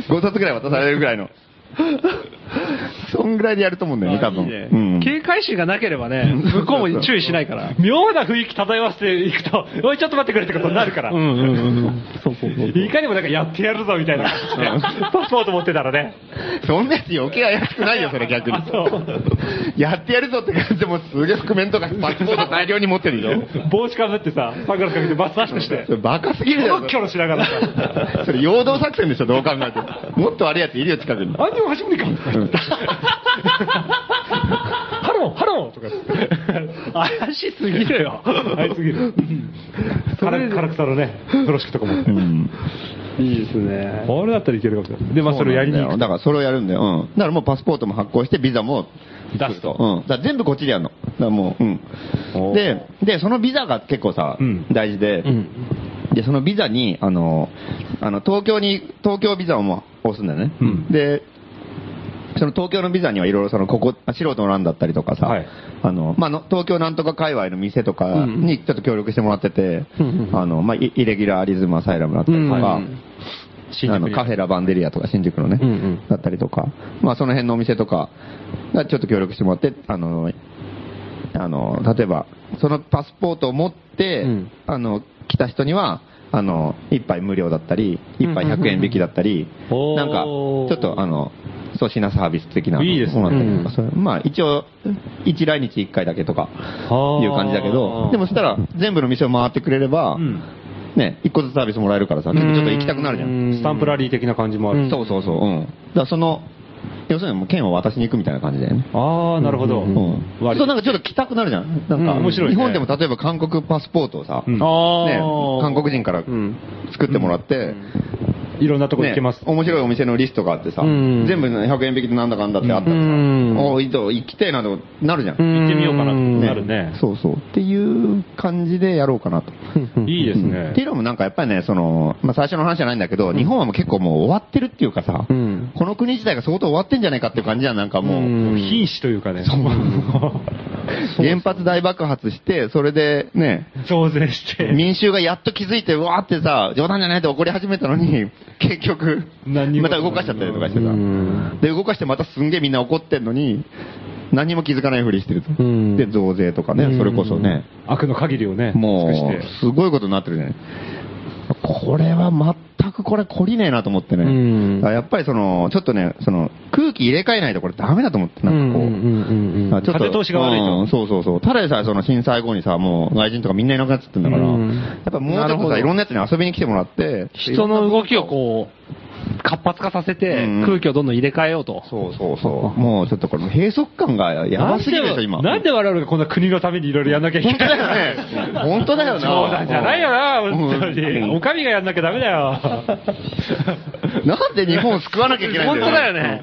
5冊ぐらい渡されるぐらいの。そんぐらいでやると思うんだよね、多分。いいねうん警戒心がなければね、向こうも注意しないから。妙な雰囲気漂わせていくと、おい、ちょっと待ってくれってことになるから。うんうんうん。そうそうそう。いかにもなんかやってやるぞみたいなパスポート持ってたらね。そんなやつ余計怪しくないよ、それ逆にあそう。やってやるぞって感じでもうすげえ覆面とかパスポート大量に持ってるでしょ。帽子かぶってさ、サングラスかけてバスマスクしてそ、れバカすぎるじゃん。キョロしながらさ、それ陽動作戦でしょ、どう考えても。もっと悪いやついるよ、近くに。あん初めてか hello hello とかって。怪しすぎるよ。あいすぎる。唐、唐草のね、風呂敷とか持って。うん。いいですね。これだったらいけるかもしれない。で、まあそれをやりに行く。だからそれをやるんだよ。うん。だからもうパスポートも発行して、ビザも出すとうん。だ全部こっちでやるの。だからもう、うん。で、で、そのビザが結構さ、うん大事で、うん。で、そのビザに、あの、あの、東京に、東京ビザをもう押すんだよね。うんで、その東京のビザにはいろいろその、ここ、素人の欄だったりとかさ、はい。あの、まあ、の東京なんとか界隈の店とかにちょっと協力してもらってて、うんうんあの、まあ、イイレギュラーリズムアサイラムだったりとか、うんあのカフェラバンデリアとか新宿のね、うんうん。だったりとか、まあその辺のお店とかがちょっと協力してもらって、あの、あの、例えば、そのパスポートを持って、うん。あの、来た人には、あの、一杯無料だったり、一杯100円引きだったり、なんか、ちょっとあの、粗品サービス的な。いいですねまあ一応、一来日一回だけとか、いう感じだけど、でもそしたら全部の店を回ってくれれば、うんね、一個ずつサービスもらえるからさ、ちょっと行きたくなるじゃん。スタンプラリー的な感じもある。そうそうそう。うん。だからその、要するにもう券を渡しに行くみたいな感じだよね。ああ、なるほど。うん。割そうなんかちょっと来たくなるじゃん。なんか、うん面白いね日本でも例えば韓国パスポートをさ、うんね、あ韓国人からうん。作ってもらって、いろんなとこ行けます。ね面白いお店のリストがあってさ、うん全部ね100円引きでなんだかんだってあったらさ、うんおいいと行きてえなとなるじゃん。行ってみようかなとうんなるね。そうそう。っていう感じでやろうかなと。<laughs> いいですうんねっていうのもなんかやっぱりね、その、まあ最初の話じゃないんだけど、日本はもう結構もう終わってるっていうかさ、うんこの国自体が相当終わってんじゃないかっていう感じじゃん、なんかもう。うん瀕死というかね。<laughs> 原発大爆発して、それでね、<laughs> 増税して。民衆がやっと気づいて、うわーってさ、冗談じゃないって怒り始めたのに、結局、また動かしちゃったりとかしてさうん。で、動かしてまたすんげえみんな怒ってんのに、何も気づかないふりしてると。うんで、増税とかね、それこそね、悪の限りをね、もうすごいことになってるじゃない。これは全くこれ懲りねえなと思ってね。うんやっぱりその、ちょっとね、その、空気入れ替えないとこれダメだと思って、なんかこう。うんうんうんうんあちょっと風通しが悪いとうんそうそうそう。ただでさえその震災後にさ、もう外人とかみんないなくなっちゃってんだから、うんやっぱもうちょっとさ、いろんなやつに遊びに来てもらって、人の動きをこう、活発化させてうん、空気をどんどん入れ替えようと。そうそうそう。もうちょっとこれ閉塞感がやばすぎるでしょ、今。なんで我々がこんな国のためにいろいろやんなきゃいけ本当ないだよね。<laughs> 本当だよな。冗談じゃないよな、本当うんに。お上がやんなきゃダメだよ。<laughs> なんで日本を救わなきゃいけないんだよ。本当だよね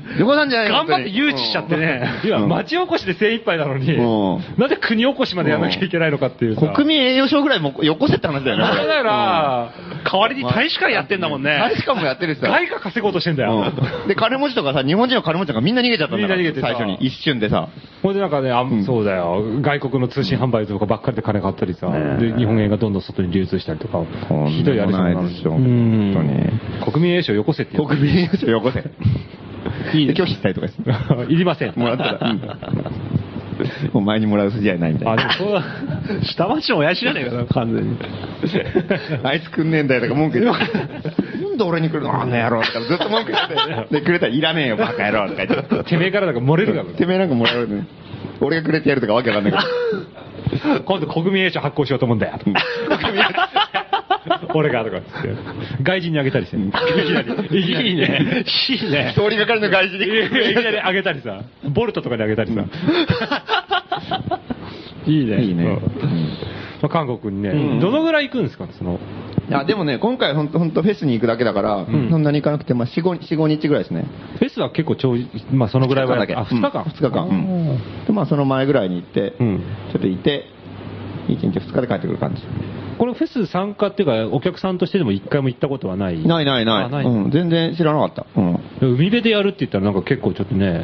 じゃない頑張って誘致しちゃってね。今、うん町おこしで精一杯なのにうん、なんで国おこしまでやんなきゃいけないのかっていうさ。国民栄誉賞ぐらいもよこせって話だよね。だよな。代わりに大使館やってんだもんね。大使館もやってるしさ。外貨稼ごうとしてんだよ。うんで、金持ちとかさ、日本人の金持ちとかみんな逃げちゃったんだから。みんな逃げてさ最初に。一瞬でさ。ほんでなんかね、あんそうだよ。外国の通信販売とかばっかりで金買ったりさ、で日本円がどんどん外に流通したりとか、ひどいあれじゃないでしょ。ん。ん本当に。国民栄誉賞よこせって国民栄誉賞よこせ。<laughs> いいで拒否したりとかして。<laughs> いりません。もらったら。うん <laughs> もう前にもらう筋合いないみたあ、いな。でもそうだ。<laughs> 下町の親父じゃねえかな、完全に。<laughs> あいつくんねえんだよとか文句言って。なんで俺に来るのあんな野郎とかずっと文句言って。で、くれたらいらねえよ、バカ野郎とか言って。てめえからなんか漏れるだろ。てめえなんかもらうのに。俺がくれてやるとかわけわかんないけど。今度国民栄誉賞発行しようと思うんだよ。<laughs> 俺がとかっつって。外人にあげたりして。い。いね。いいね。通りがかりの外人いで。きなりあげたりさ。ボルトとかにあげたりさ。<laughs> いいね。いいね。まあ韓国にね、うんどのぐらい行くんですか？その、いや、でもね、今回ほんと、ほんとフェスに行くだけだから、んそんなに行かなくて、まあ、4、5、4、5日ぐらいですね。フェスは結構長、まあそのぐらいはやっだけ。あ、2日間。2日間。うんで、まあ、その前ぐらいに行って、うんちょっといて、1日2日で帰ってくる感じ。これフェス参加っていうか、お客さんとしてでも一回も行ったことはない？ないないない。あないうん、全然知らなかった。うん。海辺でやるって言ったらなんか結構ちょっとね、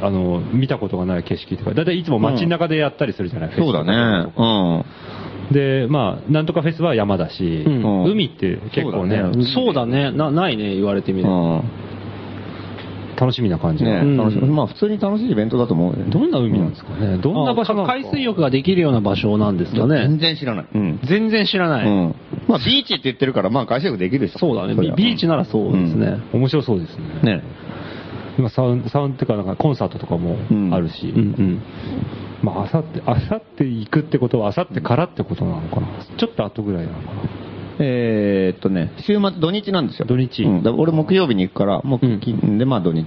あの、見たことがない景色とか、だいたいいつも街中でやったりするじゃない、フェスそうだね。うん。で、まあ、なんとかフェスは山だし、うん海って結構ね、そうだねそうだね。な、ないね、言われてみれば。うん。楽しみな感じが。ね、うん楽しみ。まあ、普通に楽しいイベントだと思うよね。どんな海なんですかね、どんな場所なのか？海水浴ができるような場所なんですか全ね。然知らない。うん。全然知らない。うん。まあ、ビーチって言ってるから、まあ、海水浴できるでしょ。そうだね。ビビーチならそうですね。面白そうですね。ね。今サウン、サウンっていうか、なんかコンサートとかもあるし、うんうん。まあ、あさって、あさって行くってことは、あさってからってことなのかな？ちょっと後ぐらいなのかな。えーっとね、週末、土日なんですよ。土日うん、俺木曜日に行くから、木うん金で、まあ土日。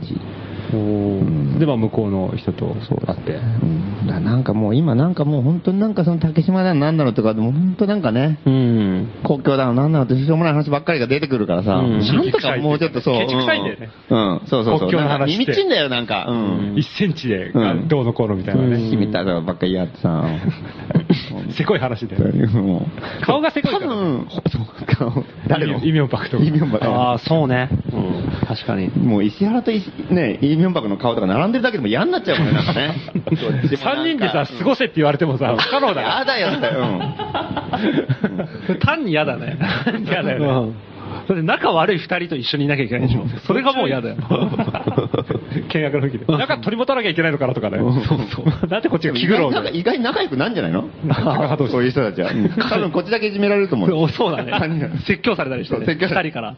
で、まあ、向こうの人と会って。うん。だなんかもう今なんかもう本当になんかその竹島だのなんだのとかでも本当なんかね、うん。公共だのなんだのってしょうもない話ばっかりが出てくるからさ、うんなんとかもうちょっとそう。ケチくさいんだよねうん。うん、そうそうそう。国境の話耳ちんだよ、なんか。うん。1センチでうんどうのこうのみたいなね。君たちばっかりやってさ。せこい話で。<laughs> もう顔がせこいから。多分、そう顔誰の？イミョンパクとかイミョンパクああ、そうね。うん。確かに。もう石原と石ね、イ・ミョンバクの顔とか並んでるだけでも嫌になっちゃうもんね、なんかね。<laughs> 3人でさ、過ごせって言われてもさ、不可能だやだよ、だよ。<laughs> 単に嫌だね。<laughs> 嫌だよねうん。だって仲悪い二人と一緒にいなきゃいけないでしょ。それがもう嫌だよ。<laughs> 見学の時で。なんか取り持たなきゃいけないのかなとかね。そうそう。だってこっちが気苦労なんか意外に仲良くなんじゃないの？そういう人たちは。うん多分こっちだけいじめられると思う。そうだね。説教されたりしてね。説教され二人から。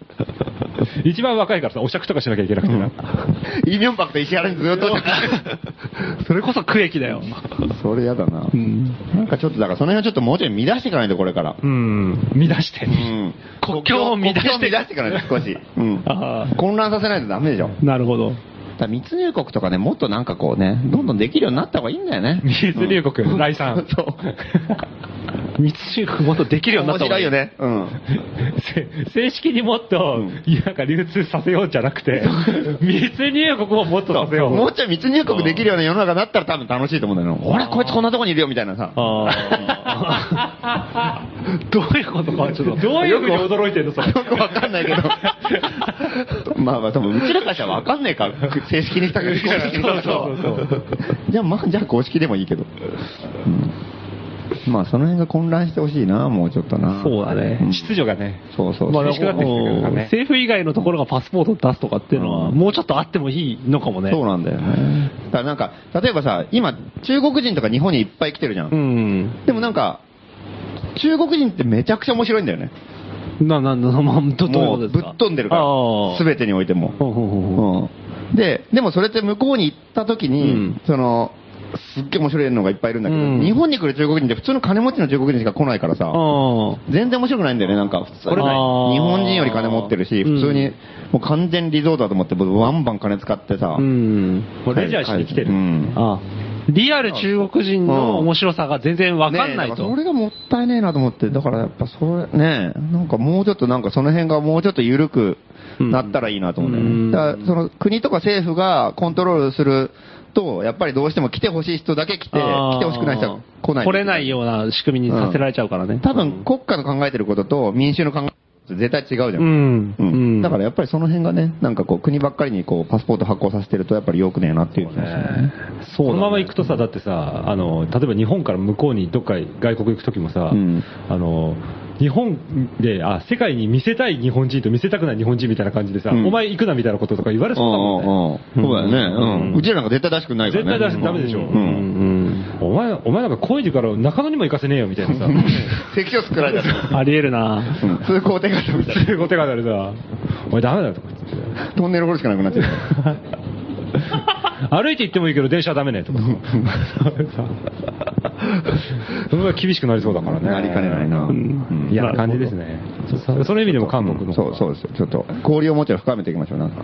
一番若いからさ、お酌とかしなきゃいけなくてな。イ・ミョンバクと石原にずっと。<laughs> それこそ区域だよ。それ嫌だな。うん。なんかちょっと、だからその辺はちょっともうちょい乱していかないと、これから。うん。乱して。うん国境を乱して国境を乱していかないと、少し。うんあ混乱させないとダメでしょ。なるほど。だ密入国とかね、もっとなんかこうね、どんどんできるようになった方がいいんだよね。密入国、来産。<laughs> そう。<laughs> 密集区もっとできるようになった方がいい。面白いよね。うん。せ正式にもっと、なんか流通させようじゃなくて、<laughs> 密入国をもっとさせよう。もうちょい密入国できるような世の中になったら多分楽しいと思うんだよ。俺こいつこんなとこにいるよみたいなさ。どういうことかちょっと。どういうふうに驚いてんのそれ。よくわかんないけど。まあまあ多分うちらからしたらわかんねえか。正式にしたけど。公式にそうそうそうじゃあまあ、じゃあ公式でもいいけど。うんまあその辺が混乱してほしいな、もうちょっとな。そうだねん秩序がね。そうそうそう。まあ、厳しくなってきてるからね政府以外のところがパスポートを出すとかっていうのは、うんもうちょっとあってもいいのかもね。そうなんだよね。だからなんか、例えばさ、今、中国人とか日本にいっぱい来てるじゃん。うん。でもなんか、中国人ってめちゃくちゃ面白いんだよね。な、な、な、まあ、どどういうもうぶっことですか？飛んでるからあ。あすべてにおいても。ほうほうほうほううん。で、でもそれって向こうに行った時に、うんその、すっげえ面白いのがいっぱいいるんだけど、うん日本に来る中国人って普通の金持ちの中国人しか来ないからさ、あ全然面白くないんだよね、なんか普通に。日本人より金持ってるし、うん普通に、もう完全リゾートだと思って、バンバン金使ってさ、あ。うん。レジャーしに来てる。うんああ。リアル中国人の面白さが全然わかんないと。それがもったいねえなと思って、だからやっぱそれ、ねえ、なんかもうちょっとなんかその辺がもうちょっと緩くなったらいいなと思うんだよね。うんだからその国とか政府がコントロールすると、やっぱりどうしても来てほしい人だけ来て、来てほしくない人は来ない。来れないような仕組みにさせられちゃうからね。多分国家の考えてることと民衆の考え絶対違うじゃん。うん。ううんん。だからやっぱりその辺がね、なんかこう国ばっかりにこうパスポート発行させてるとやっぱり良くねえなっていう気がするね。そうだねこのまま行くとさ、だってさ、あの、例えば日本から向こうにどっか外国行くときもさ、うんあの、日本で、あ、世界に見せたい日本人と見せたくない日本人みたいな感じでさ、うんお前行くなみたいなこととか言われそうだもんね。そうだよね。うん。うちらなんか絶対出してくんないからね。絶対出してダメでしょう。うんん。お前、お前なんか高円寺から中野にも行かせねえよみたいなさ、<laughs> 関所作られた。ありえるなうん通行手形みたいな。そういうことがあるさ、お前ダメだよとか言って。トンネル掘るしかなくなっちゃう。<laughs> <laughs> 歩いて行ってもいいけど電車はダメねとか。<laughs> それは厳しくなりそうだからね。なりかねないな。うんうん嫌な感じですね。そその意味でも韓国のそうそうですよ。ちょっと、交流をもうちょい深めていきましょう、なんか。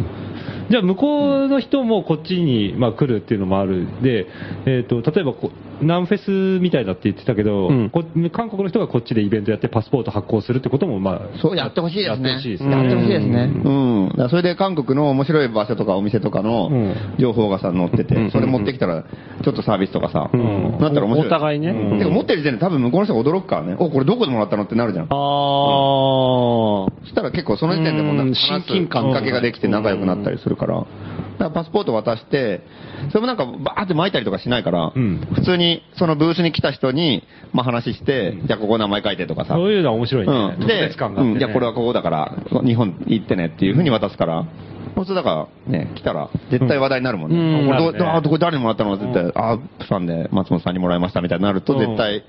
じゃあ向こうの人もこっちに、まあ、来るっていうのもあるで、えー、と例えばこう、ナンフェスみたいだって言ってたけど、うんこ韓国の人がこっちでイベントやってパスポート発行するってことも、まあ、そうやってほしいですね。やってほしいですね。うん。それで韓国の面白い場所とかお店とかのうん情報がさ、載ってて、うんそれ持ってきたら、ちょっとサービスとかさ、んなったら面白い。お互いねうんてか持ってる時点で多分向こうの人が驚くからね。お、これどこでもらったのってなるじゃん。あー。そしたら結構その時点でもなんか親近感かけができて仲良くなったりするから。だからパスポート渡して、それもなんかバーって巻いたりとかしないから、うん普通にそのブースに来た人に、まあ話して、じゃあここ名前書いてとかさ。そういうのは面白いね。うん。特で、ねうん、じゃあこれはここだから、日本行ってねっていうふうに渡すから、そうするとだから、ね、来たら、絶対話題になるもんね。うん。これね。あ、これ誰にもらったの？絶対、あ、プサンで松本さんにもらいましたみたいになると、絶対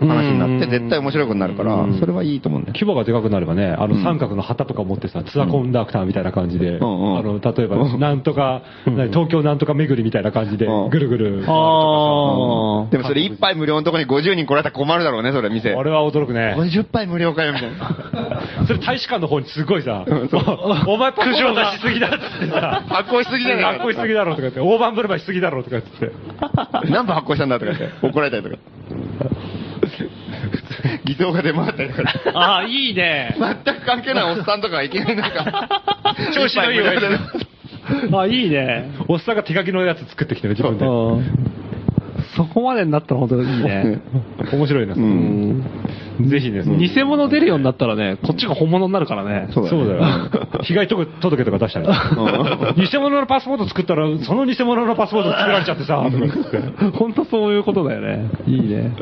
話になって、うん絶対面白くなるからうん、それはいいと思うんだよ。規模がでかくなればね、あのうん三角の旗とか持ってさ、ツアーコンダクターみたいな感じで、あの例えば、うんなんとか、何東京なんとか巡りみたいな感じで、うんぐるぐる。あでもそれ一杯無料のとこに50人来られたら困るだろうね、それ店。あれは驚くね。50杯無料かよ、みたいな。<laughs> それ大使館の方にすごいさ、<laughs> お前パクジョ出しすぎだっつってさ、発行しすぎじゃない発行しすぎだろとか言って、大盤振る舞いしすぎだろとか言って。<laughs> 何分発行したんだとか言って、怒られたりとか。<laughs> 偽装が出回ったりとか。ー。あー、いいね。全く関係ないおっさんとかがいきなりなんか、<laughs> 調子のいい親父あ、いいね。おっさんが手書きのやつ作ってきてる、自分で。そこまでになったら本当にいいね。面白いな、う。ぜひね、偽物出るようになったらね、こっちが本物になるからね。そうだよ。<laughs> 被害届届とか出したら。偽物のパスポート作ったら、その偽物のパスポート作られちゃってさ、本当そういうことだよね。いいね。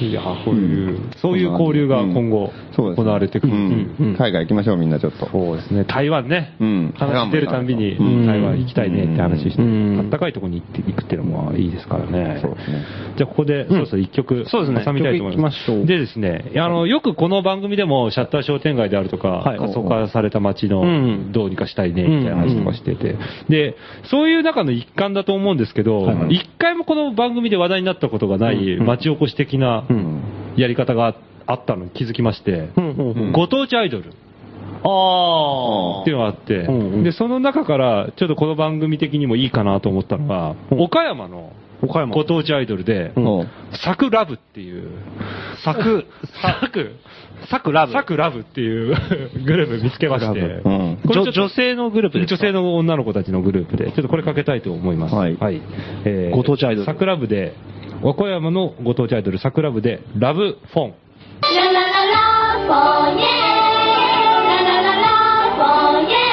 いや、こういう、そういう交流が今後行われてくる。うん。うん。海外行きましょう、みんなちょっと。そうですね。台湾ね。うん。話出るたんびにうん。台湾行きたいねって話して、うん。あったかいところに行って行くっていうのもいいですからね。そうですね。じゃあここでそろそろ一曲そうですね。挟みたいと思います。でですね、あの、よくこの番組でもシャッター商店街であるとか、はい。過疎化された街のうん。どうにかしたいねみたいな話とかしてて、で、そういう中の一環だと思うんですけど、一回もこの番組で話題になったことがないうん。町おこし的なうん。やり方があったのに気づきまして、うんうんうん。ご当地アイドル。あっていうのがあって、うんうん。で、その中から、ちょっとこの番組的にもいいかなと思ったのが、岡山の岡山。ご当地アイドルで、うん。サクラブっていう、サク、サク、サクラブ。サクラブっていう <laughs> グループ見つけまして、うん。これちょっと女女性のグループですか？女性の女の子たちのグループで、ちょっとこれかけたいと思います。はい。えーご当地アイドル。サクラブで、和歌山のご当地アイドル、サクラで、ラブフォン。ララフォンイエー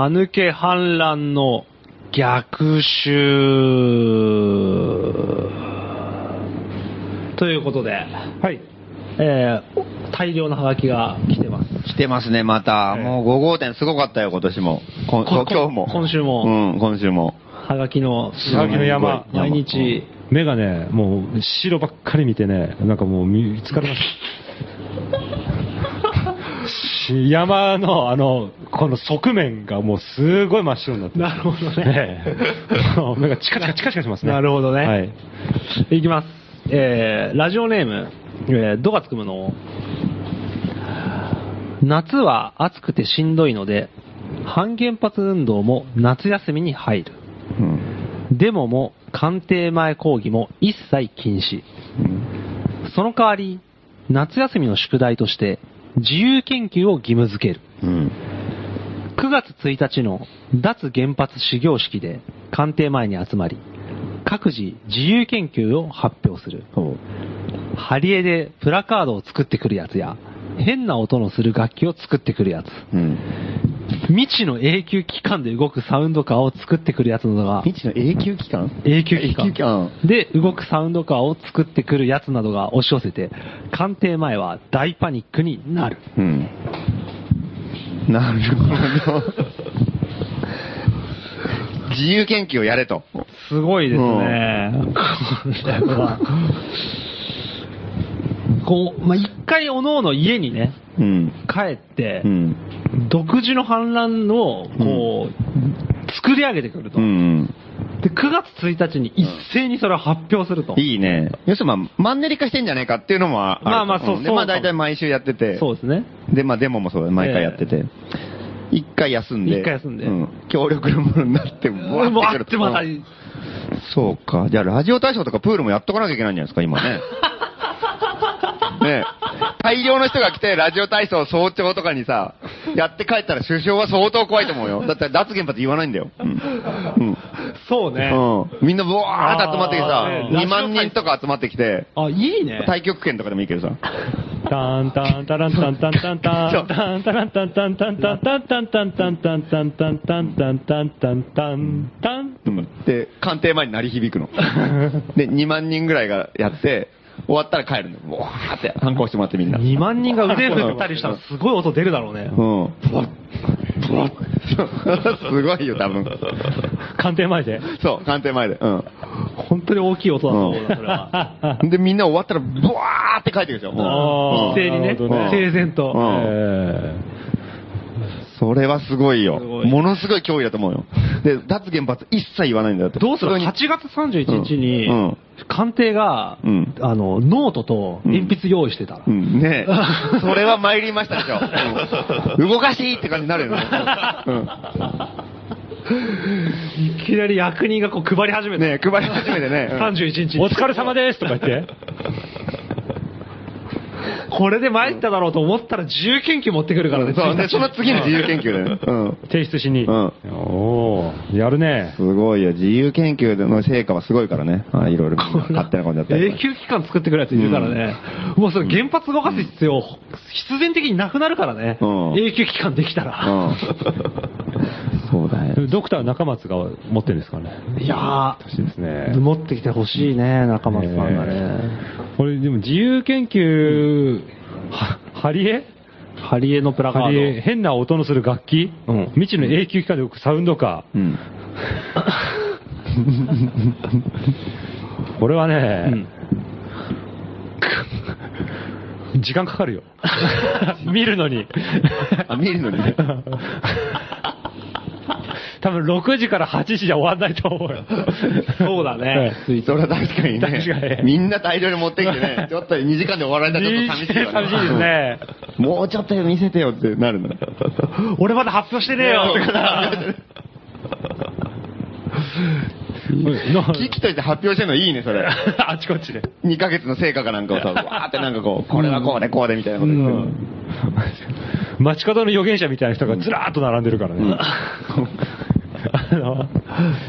間抜け反乱の逆襲。ということで、はい。えー大量のハガキが来てます。来てますね、また。ええもう5号店すごかったよ、今年も。今日も。今週もうん、今週も。ハガキの、ハガキの山毎日、目がね、もう白ばっかり見てね、なんかもう見つかりました。し山の、あの、この側面がもうすごい真っ白になってるなるほどね。もう目がチカチカチカチカしますね。なるほどねはい。いきます。えー、ラジオネーム、えー、どがつくむの。夏は暑くてしんどいので、反原発運動も夏休みに入る。うん。デモも官邸前抗議も一切禁止。その代わり、夏休みの宿題として自由研究を義務付ける。うん。9月1日の脱原発始業式で官邸前に集まり、各自自由研究を発表する。そう。ハリエでプラカードを作ってくるやつや、変な音のする楽器を作ってくるやつ、うん。未知の永久期間で動くサウンドカーを作ってくるやつなどが、未知の永久期間永久期間。で動くサウンドカーを作ってくるやつなどが押し寄せて、官邸前は大パニックになる。うん。なるほど。<laughs> 自由研究をやれと。すごいですね。これは。こう、まあ、一回おのおの家にね、うん。帰ってう、ん。独自の反乱を、こう、作り上げてくると。うん。で、9月1日に一斉にそれを発表すると。いいね。要するにまあ、マンネリ化してんじゃないかっていうのもある。まあまあそうんで、まあそうかも大体毎週やってて。そうですね。で、まあデモもそうだ、毎回やってて。一回休んで。一回休んでうん。協力のものになって、<laughs> もうもうあってまた、うんそうか。じゃあ、ラジオ体操とかプールもやっとかなきゃいけないんじゃないですか、今ね。<laughs> ねえ大量の人が来て、ラジオ体操早朝とかにさ、やって帰ったら首相は相当怖いと思うよ。だって脱原発言わないんだよ。うん。うん。そうね。うん。みんなブワーって集まってきてさあー、2万人とか集まってきて、あ、いいね。太極拳とかでもいいけどさ。タンタンタランタンタンタンタンタンタランタンタンタンタンタンタンタンタンタンタンタンタンタンタンタンタンタンうんで、官邸前に鳴り響くの。で、2万人ぐらいがやって、終わったら帰るの。わーって反抗してもらってみんな。2万人が腕振ったりしたらすごい音出るだろうね。うん。すごいよ、多分。官邸前で。そう、官邸前で。うん。本当に大きい音だと思うな、それは。で、みんな終わったら、ブワーって帰ってくるでしょ。一斉にね整然と。それはすごいよ。すごいものすごい脅威だと思うよ。<laughs> で、脱原発一切言わないんだよって。どうする普通に ?8 月31日にうんうん、官邸が、うんあの、ノートと鉛筆用意してたら。うん、ねえ。<laughs> それは参りましたでしょ。<laughs> うん動かしていいって感じになるよね。うんいきなり役人がこう配り始めた。ねえ、配り始めてね。うん31日に。お疲れ様ですとか言って。これで参っただろうと思ったら自由研究持ってくるからね。そう、で、1日その次の自由研究だよね。うん。提出しに。うんおーやるね。すごいよ。自由研究の成果はすごいからね。あいろいろ勝手なことやったり永久期間作ってくるやついるからね。もうそれ原発動かす必要、必然的になくなるからね。うん永久期間できたら。うん。そうだよ。ドクター中松が持ってるんですかね。いや欲しいですねー、。持ってきてほしいね、中松さんがね。これでも自由研究、は、ハリエ？ハリエのプラカハリエ、ード。変な音のする楽器？うん未知の永久期間で動くサウンドカうん。ー。<laughs> これはうねん、時間かかるよ。<laughs> 見るのに。あ、見るのにね。<laughs> 多分6時から8時じゃ終わんないと思うよ。そうだね。それは確かに確かね。にみんな大量に持ってきてね、ちょっと2時間で終わられたらちょっと寂しいわ寂しいですね。<laughs> もうちょっと見せてよってなるの。俺まだ発表してねえよっての危機として発表してるのいいね、それ。<laughs> あちこちで。2ヶ月の成果かなんかをさ、わーってなんかこう、これはこうでこうでみたいなこと言って <laughs> 街角の預言者みたいな人がずらーっと並んでるからね。あの、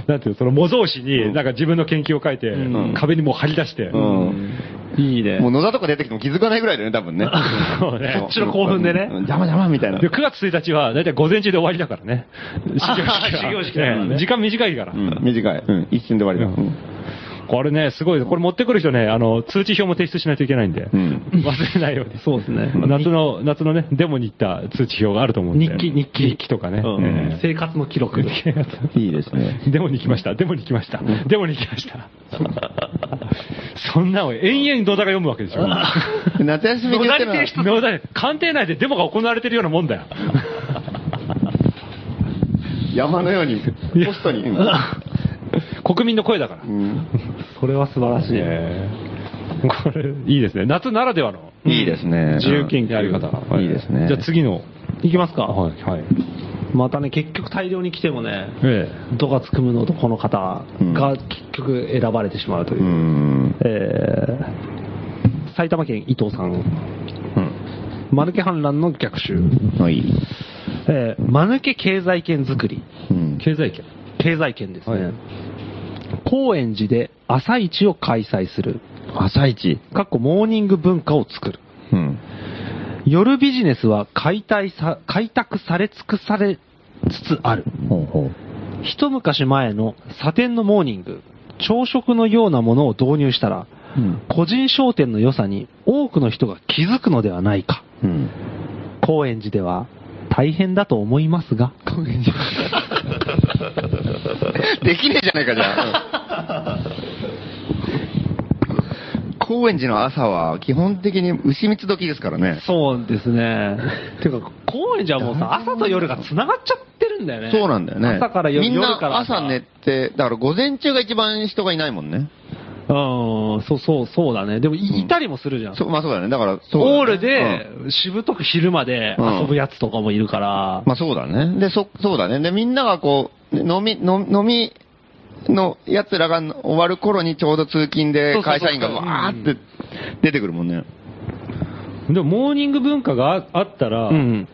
なんていうのその模造紙になんか自分の研究を書いて、ん壁にもう貼り出して、うんいいね。もう野田とか出てきても気づかないぐらいだよね、多分ね。そうねこっちの興奮でねうん邪魔邪魔みたいな。で、9月1日はだいたい午前中で終わりだからね。<laughs> 始業式が始業式だからね時間短いから。うん、短い。うん、一瞬で終わりだ。うんこれね、すごい。これ持ってくる人ね、あの、通知表も提出しないといけないんで。うん忘れないように。そうですね。夏の、夏のね、デモに行った通知表があると思うんで。日記、日記。日記とかね。うんええ生活の記録。いいですね。デモに行きました。デモに行きました。デモに行きました。そんなの延々野田が読むわけでしょ。で <laughs> 夏休み中ってのは野田官邸内でデモが行われてるようなもんだよ。山のように、ポストに。<laughs> う <laughs> ん国民の声だから。うんそれは素晴らしい。ええこれ、いいですね。夏ならではのいいですね。自由研究やり方が。いいですね。じゃあ次の。いきますか。はい、はい。またね、結局大量に来てもね、え度がつくむのとこの方が結局選ばれてしまうというう。ん。えー埼玉県伊藤さん、うん。マヌケ反乱の逆襲、はい。えー、マヌケ経済圏作り、うんえ経済圏。経済圏ですね。はい高円寺で朝市を開催する。朝一。かっこモーニング文化を作る。うん。夜ビジネスは解体さ開拓され尽くされつつある。ほうほう。一昔前のサテンのモーニング、朝食のようなものを導入したら、うん。個人商店の良さに多くの人が気づくのではないか。うん。高円寺では大変だと思いますが。<laughs> できねえじゃないか、じゃあ。<laughs> 高円寺の朝は基本的に牛蜜時ですからね。そうですね。<laughs> ていうか、高円寺はもうさ、朝と夜が繋がっちゃってるんだよね。そうなんだよね。朝から夜みんな夜から朝寝て、だから午前中が一番人がいないもんね。うん、そうそう、そうだね。でも、いたりもするじゃん。そう、まあそうだね。だから、そうだねオールで、しぶとく昼まで遊ぶやつとかもいるから。まあそうだね。で、そ、そうだね。で、みんながこう、飲み、飲み飲みの奴らが終わる頃にちょうど通勤でそうそうそう会社員がわーって出てくるもんね。でも、モーニング文化がああったら、うん。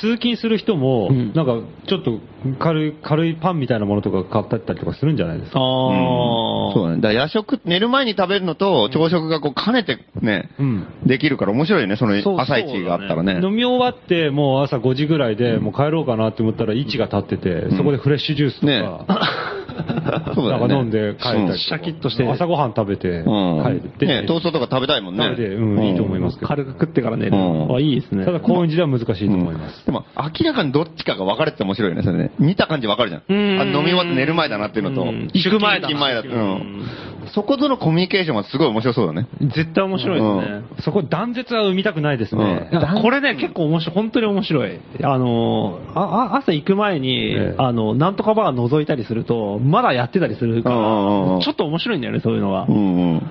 通勤する人も、うんなんか、ちょっと軽い、軽いパンみたいなものとか買ったりとかするんじゃないですか？ああ、そうだね。だ夜食、寝る前に食べるのと朝食がこう兼ねてね、うん。できるから面白いよね、その朝一があったらね。飲み終わって、もう朝5時ぐらいで、もう帰ろうかなって思ったら、位置が立ってて、そこでフレッシュジュースとか、ね <laughs> そうだよね。なんか飲んで帰ったりシャキッとして朝ごはん食べて、うん。帰って、ね、トーストとか食べたいもんね。食べて、うん、いいと思いますけど。軽く食ってから寝る。うんあ、いいですね。ただ、高円寺では難しいと思います。でも、明らかにどっちかが分かれてて面白いよね、それね。見た感じ分かるじゃん。うんあ飲み終わって寝る前だなっていうのとうん、行く前だな出勤前だうん。そことのコミュニケーションはすごい面白そうだね。絶対面白いですね。そこ断絶は生みたくないですね。これね、結構面白い、本当に面白い。あのー、ああ朝行く前に、ええあの、なんとかバー覗いたりすると、まだやってたりするから、ちょっと面白いんだよね、そういうのがう。んうん。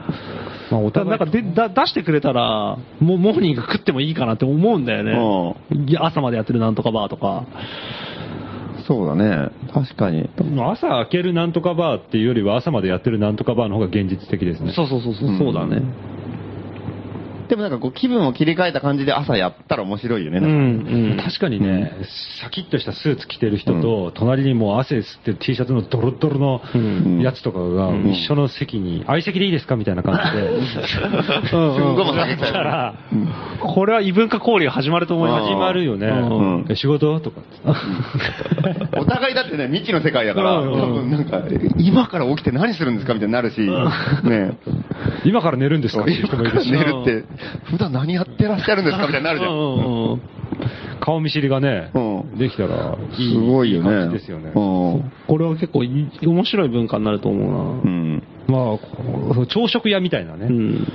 まあ、お互いだなんかでだ出してくれたら、もうモーニング食ってもいいかなって思うんだよね。朝までやってるなんとかバーとか。そうだね。確かに。朝開けるなんとかバーっていうよりは朝までやってるなんとかバーの方が現実的ですね。そうそうそうそう、そうだね。でもなんかこう気分を切り替えた感じで朝やったら面白いよね。うん、うん。確かにね、シャキッとしたスーツ着てる人と、隣にもう汗吸ってる T シャツのドロッドロのん。やつとかがん。一緒の席に、相席でいいですか？みたいな感じで、<laughs> すんごいも下ら、これは異文化交流始まると思います。始まるよね。うん。え仕事？とか。う。お互いだってね、未知の世界だから、うん多分なんか、今から起きて何するんですか？みたいになるし、ね。今から寝るんですか？っていう人もいるし。<laughs> 寝、るって、普段何やってらっしゃるんですかみたいになるじゃん。うんうんうん顔見知りがねうん、できたらいいすごいよね。ですよね。うん。これは結構面白い文化になると思うな。うん。まあ朝食屋みたいなね。うん。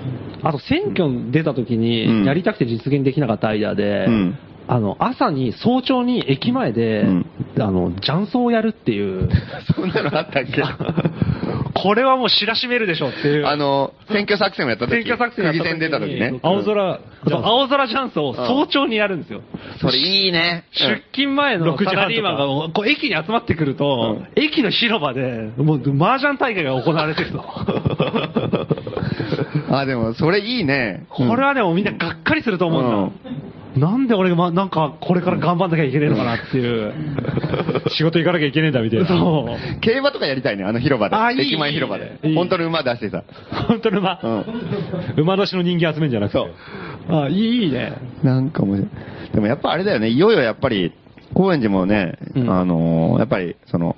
あと選挙に出た時うんに、やりたくて実現できなかったアイデアで、うんあの、朝に、早朝に駅前で、うんあの、雀荘をやるっていう、<laughs> そんなのあったっけ？<laughs> これはもう知らしめるでしょっていう。あの、選挙作戦をやった時選挙作戦やった時出た時ね。青空、そう青空雀荘を早朝にやるんですよ。それいいね。出勤前の6時半とかサラリーマンがこう駅に集まってくると、駅の広場で、もう麻雀大会が行われてると。<laughs> <laughs> あ、でも、それいいね。これはね、もうみんながっかりすると思うんだ。なんで俺が、ま、なんか、これから頑張んなきゃいけねえのかなっていう。<laughs> 仕事行かなきゃいけねえんだみたいな。そう。競馬とかやりたいね、あの広場で。あいい駅前広場でいい。本当の馬出してさ。本当の馬、うん。馬年の人間集めんじゃなくて。そう。あ、いいいいね。なんか面白い。でもやっぱあれだよね、いよいよやっぱり、高円寺もね、うんあのーやっぱり、その、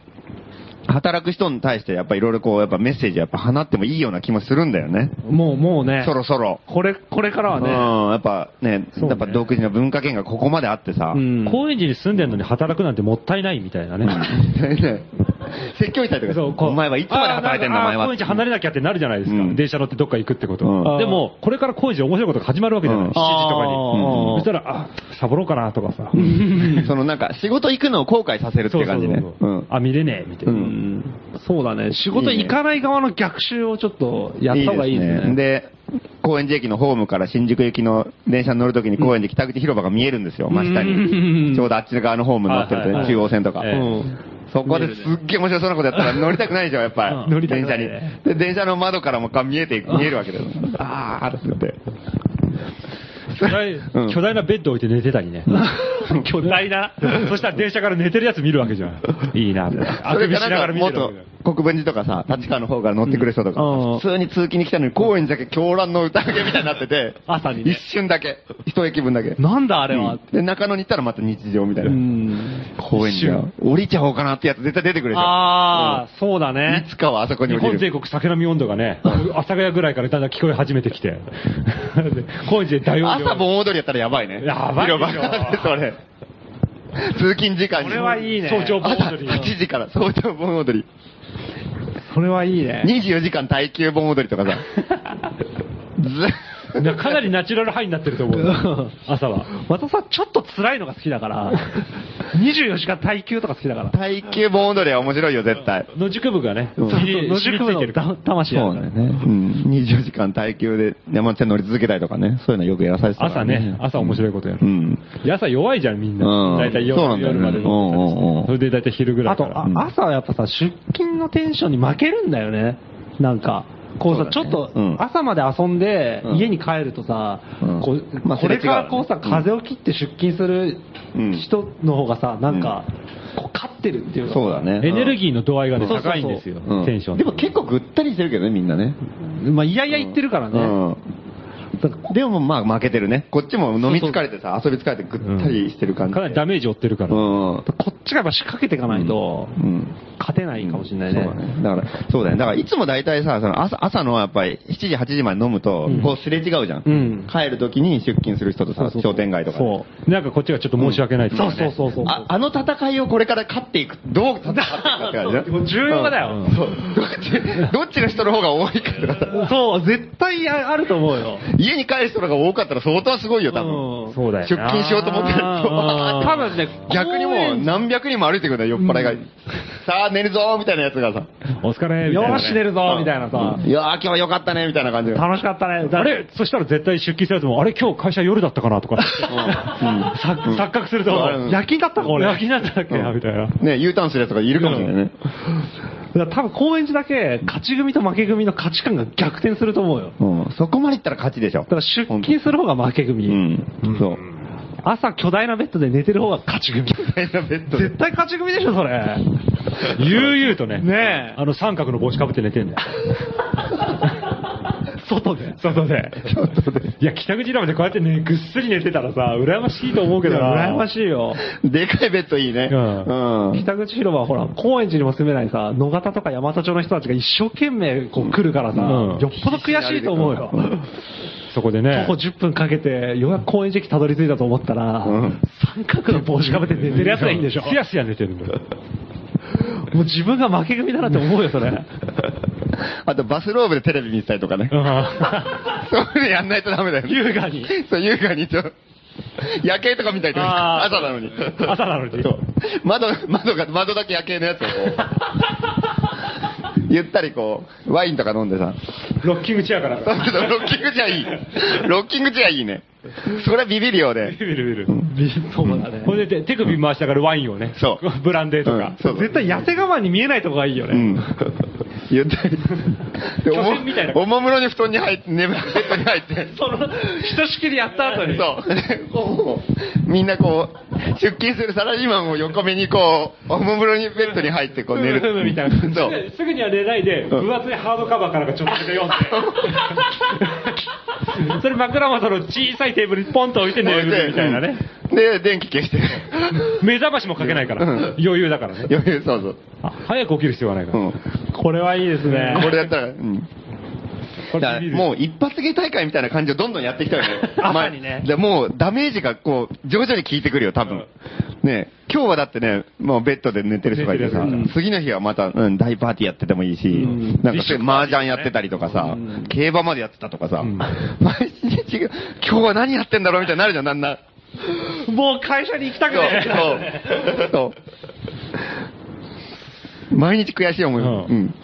働く人に対してやっぱいろいろこう、やっぱメッセージやっぱ放ってもいいような気もするんだよね。もう、もうね。そろそろ。これ、これからはね。うん、やっぱね、ねやっぱ独自の文化圏がここまであってさ、うん高円寺に住んでるのに働くなんてもったいないみたいなね。<laughs> <laughs> 説教したりとかそうこうお前はいつまで働いてんだ、お前は。あー高円寺離れなきゃってなるじゃないですか。うん電車乗ってどっか行くってことうんは。でも、これから高円寺面白いことが始まるわけじゃない。うん7時とかに。あーそしたら、あ、サボろうかなとかさ。<laughs> そのなんか仕事行くのを後悔させるって感じね。そうんあ、見れねえ、みたいな。うんそうだね。仕事行かない側の逆襲をちょっとやった方がいいですね。で、高円寺駅のホームから新宿行きの電車に乗るときに高円寺北口広場が見えるんですよ、真下うんに。ちょうどあっち側のホームに乗ってるとね、はいはい中央線とか。ええうんそこですっげえ面白そうなことやったら乗りたくないでしょ、やっぱり。乗りたく電車に。で、電車の窓からもか見えて、見えるわけだよ。あーって言って。巨大うん巨大なベッド置いて寝てたりね。<laughs> 巨大な。そしたら電車から寝てるやつ見るわけじゃん。いいな。あくびしながら見てる。国分寺とかさ、立川の方から乗ってくる人とか、うん普通に通勤に来たのに高円寺だけ狂乱の宴みたいになってて、<laughs> 朝にね一瞬だけ、一駅分だけ。なんだあれは。で、中野に行ったらまた日常みたいうな。ん。高円寺。降りちゃおうかなってやつ絶対出てくるでしょ。ああ、そうだいね。つかはあそこに日降りる。本全国酒飲み温度がね、阿佐ヶ谷ぐらいからだんだん聞こえ始めてきて。で <laughs> 高円寺で大音量朝盆踊りやったらやばいね。やばいでしょ広場がそれ。<laughs> 通勤時間に。これはいいね早朝盆朝踊り。8時から早朝盆踊り。それはいいね。24時間耐久盆踊りとかさ。ず <laughs> なかなりナチュラルハイになってると思う。朝は。またさ、ちょっと辛いのが好きだから、<laughs> 24時間耐久とか好きだから。耐久盆踊りは面白いよ、絶対。野宿部がね、うん身に野宿部の魂あるからね。うん。24時間耐久で山手線乗り続けたりとかね。そういうのよくやらされてたから朝ね、朝面白いことやるう。ん。朝弱いじゃん、みんな。うんだいたい夜そうなんだよね夜まで飲んでたりうんうんうんそれでだいたい昼ぐらいあと、から。あ朝はやっぱさ、出勤のテンションに負けるんだよね。なんか。こうさ、ちょっとうん、朝まで遊んでうん、家に帰るとさうん、これからこうさ、風を切って出勤するうん。人の方がさ、なんか、こう、勝ってるっていうか。そうだね。エネルギーの度合いが高いんですようん、テンション。でも結構ぐったりしてるけどね、みんなね。まあ、いやいや言ってるからね。うん。でもまあ負けてるね。こっちも飲み疲れてさ、遊び疲れてぐったりしてる感じ。かなりダメージ負ってるから。うん。こっちがやっぱ仕掛けていかないと、うん。勝てないかもしれないね。そうだね。だから、そうだね。だから、いつも大体さ、その朝、朝のやっぱり7時、8時まで飲むと、うんこうすれ違うじゃん。うん帰る時に出勤する人とさ商店街とかで。そう。なんかこっちがちょっと申し訳ないそうねそうそうそう。ああの戦いをこれから勝っていく、どう戦っていくかって重要 <laughs> だよ。どっち、の人の方が多いかとかさそう、絶対あると思うよ。<laughs> 家に帰る人が多かったら相当すごいよ、多分。うんそうだよな。出勤しようと思ってると多分ね <laughs> 逆にもう何百人も歩いてくるんだよ、酔っ払いが。さあ、寝るぞーみたいなやつがさ。お疲れみたいなねよーし寝るぞみたいなさ。いやー、今日は良かったね、みたいな感じで。楽しかったね。あれ？そしたら絶対出勤するやつも、あれ今日会社夜だったかなとか。うん錯錯覚するとうん、夜勤だったか俺。夜勤だったっけなみたいな。ね、U ターンするやつがいるかもしれないね。だから多分高円寺だけ、勝ち組と負け組の価値観が逆転すると思うよ。うん。そこまでいったら勝ちでしょだ。から出勤する方が負け組。うん。そう。朝巨大なベッドで寝てる方が勝ち組。大なベッドで絶対勝ち組でしょ、それ。<laughs> 悠々とね。ねえあの三角の帽子かぶって寝てんだよ。<laughs> 外で。外で。いや、北口ラムでこうやってね、ぐっすり寝てたらさ、羨ましいと思うけどな。羨ましいよ。でかいベッドいいね。うんうん。北口広場はほら、高円寺にも住めないさ、野方とか大和町の人たちが一生懸命こう来るからさ、うんよっぽど悔しいと思うよ。そこでね徒。歩10分かけて、ようやく高円寺駅たどり着いたと思ったら、うん三角の帽子かぶって寝てるやつがいいんでしょ。すやすや寝てるんだよ。<laughs> もう自分が負け組だなって思うよ、それ。<laughs> あとバスローブでテレビ見てたりとかね。<laughs> そういうのやんないとダメだよね。優雅に。そう、優雅にちょ。夜景とか見たりとか朝なのに。朝なのにそう。窓、窓が、窓だけ夜景のやつをこう、ゆったりこう、ワインとか飲んでさ。ロッキングチェアから。そうそうロッキングチェアいい。ロッキングチェアいいね。<laughs> それはビビるようで。ビルビル。そうだね。ほんで手手首回しながらワインをね。そう <laughs> ブランデーとか。うんそう絶対痩せ我慢に見えないとこがいいよね。うん。言って。<laughs> で巨人みたいなおもおもむろに布団に入って、眠ベッドに入って。その、ひとしきりやった後に。そう。<laughs> でこう、みんなこう、出勤するサラリーマンを横目にこう、おもむろにベッドに入ってこう寝る。みたいなそう。すぐには寝ないで、分厚いハードカバーからがちょっとだけ読んで。それ枕元の小さいテーブルにポンと置いて寝るみたいなね。うんで、電気消して。<laughs> 目覚ましもかけないから。うん余裕だからね。余裕、そうそう。あ早く起きる必要はないから。うん。これはいいですね。これやったら、うん。こだからもう一発芸大会みたいな感じをどんどんやってきたよね。朝にね前でもうダメージがこう、徐々に効いてくるよ、多分。ね今日はだってね、もうベッドで寝てる人がいてさ次の日はまた、うん、大パーティーやっててもいいし、んなんかそういう麻雀やってたりとかさ、競馬までやってたとかさ、毎日が、今日は何やってんだろうみたいになるじゃん、だんだん。<laughs> もう会社に行きたくない。そうそう。毎日悔しい思い。うんうん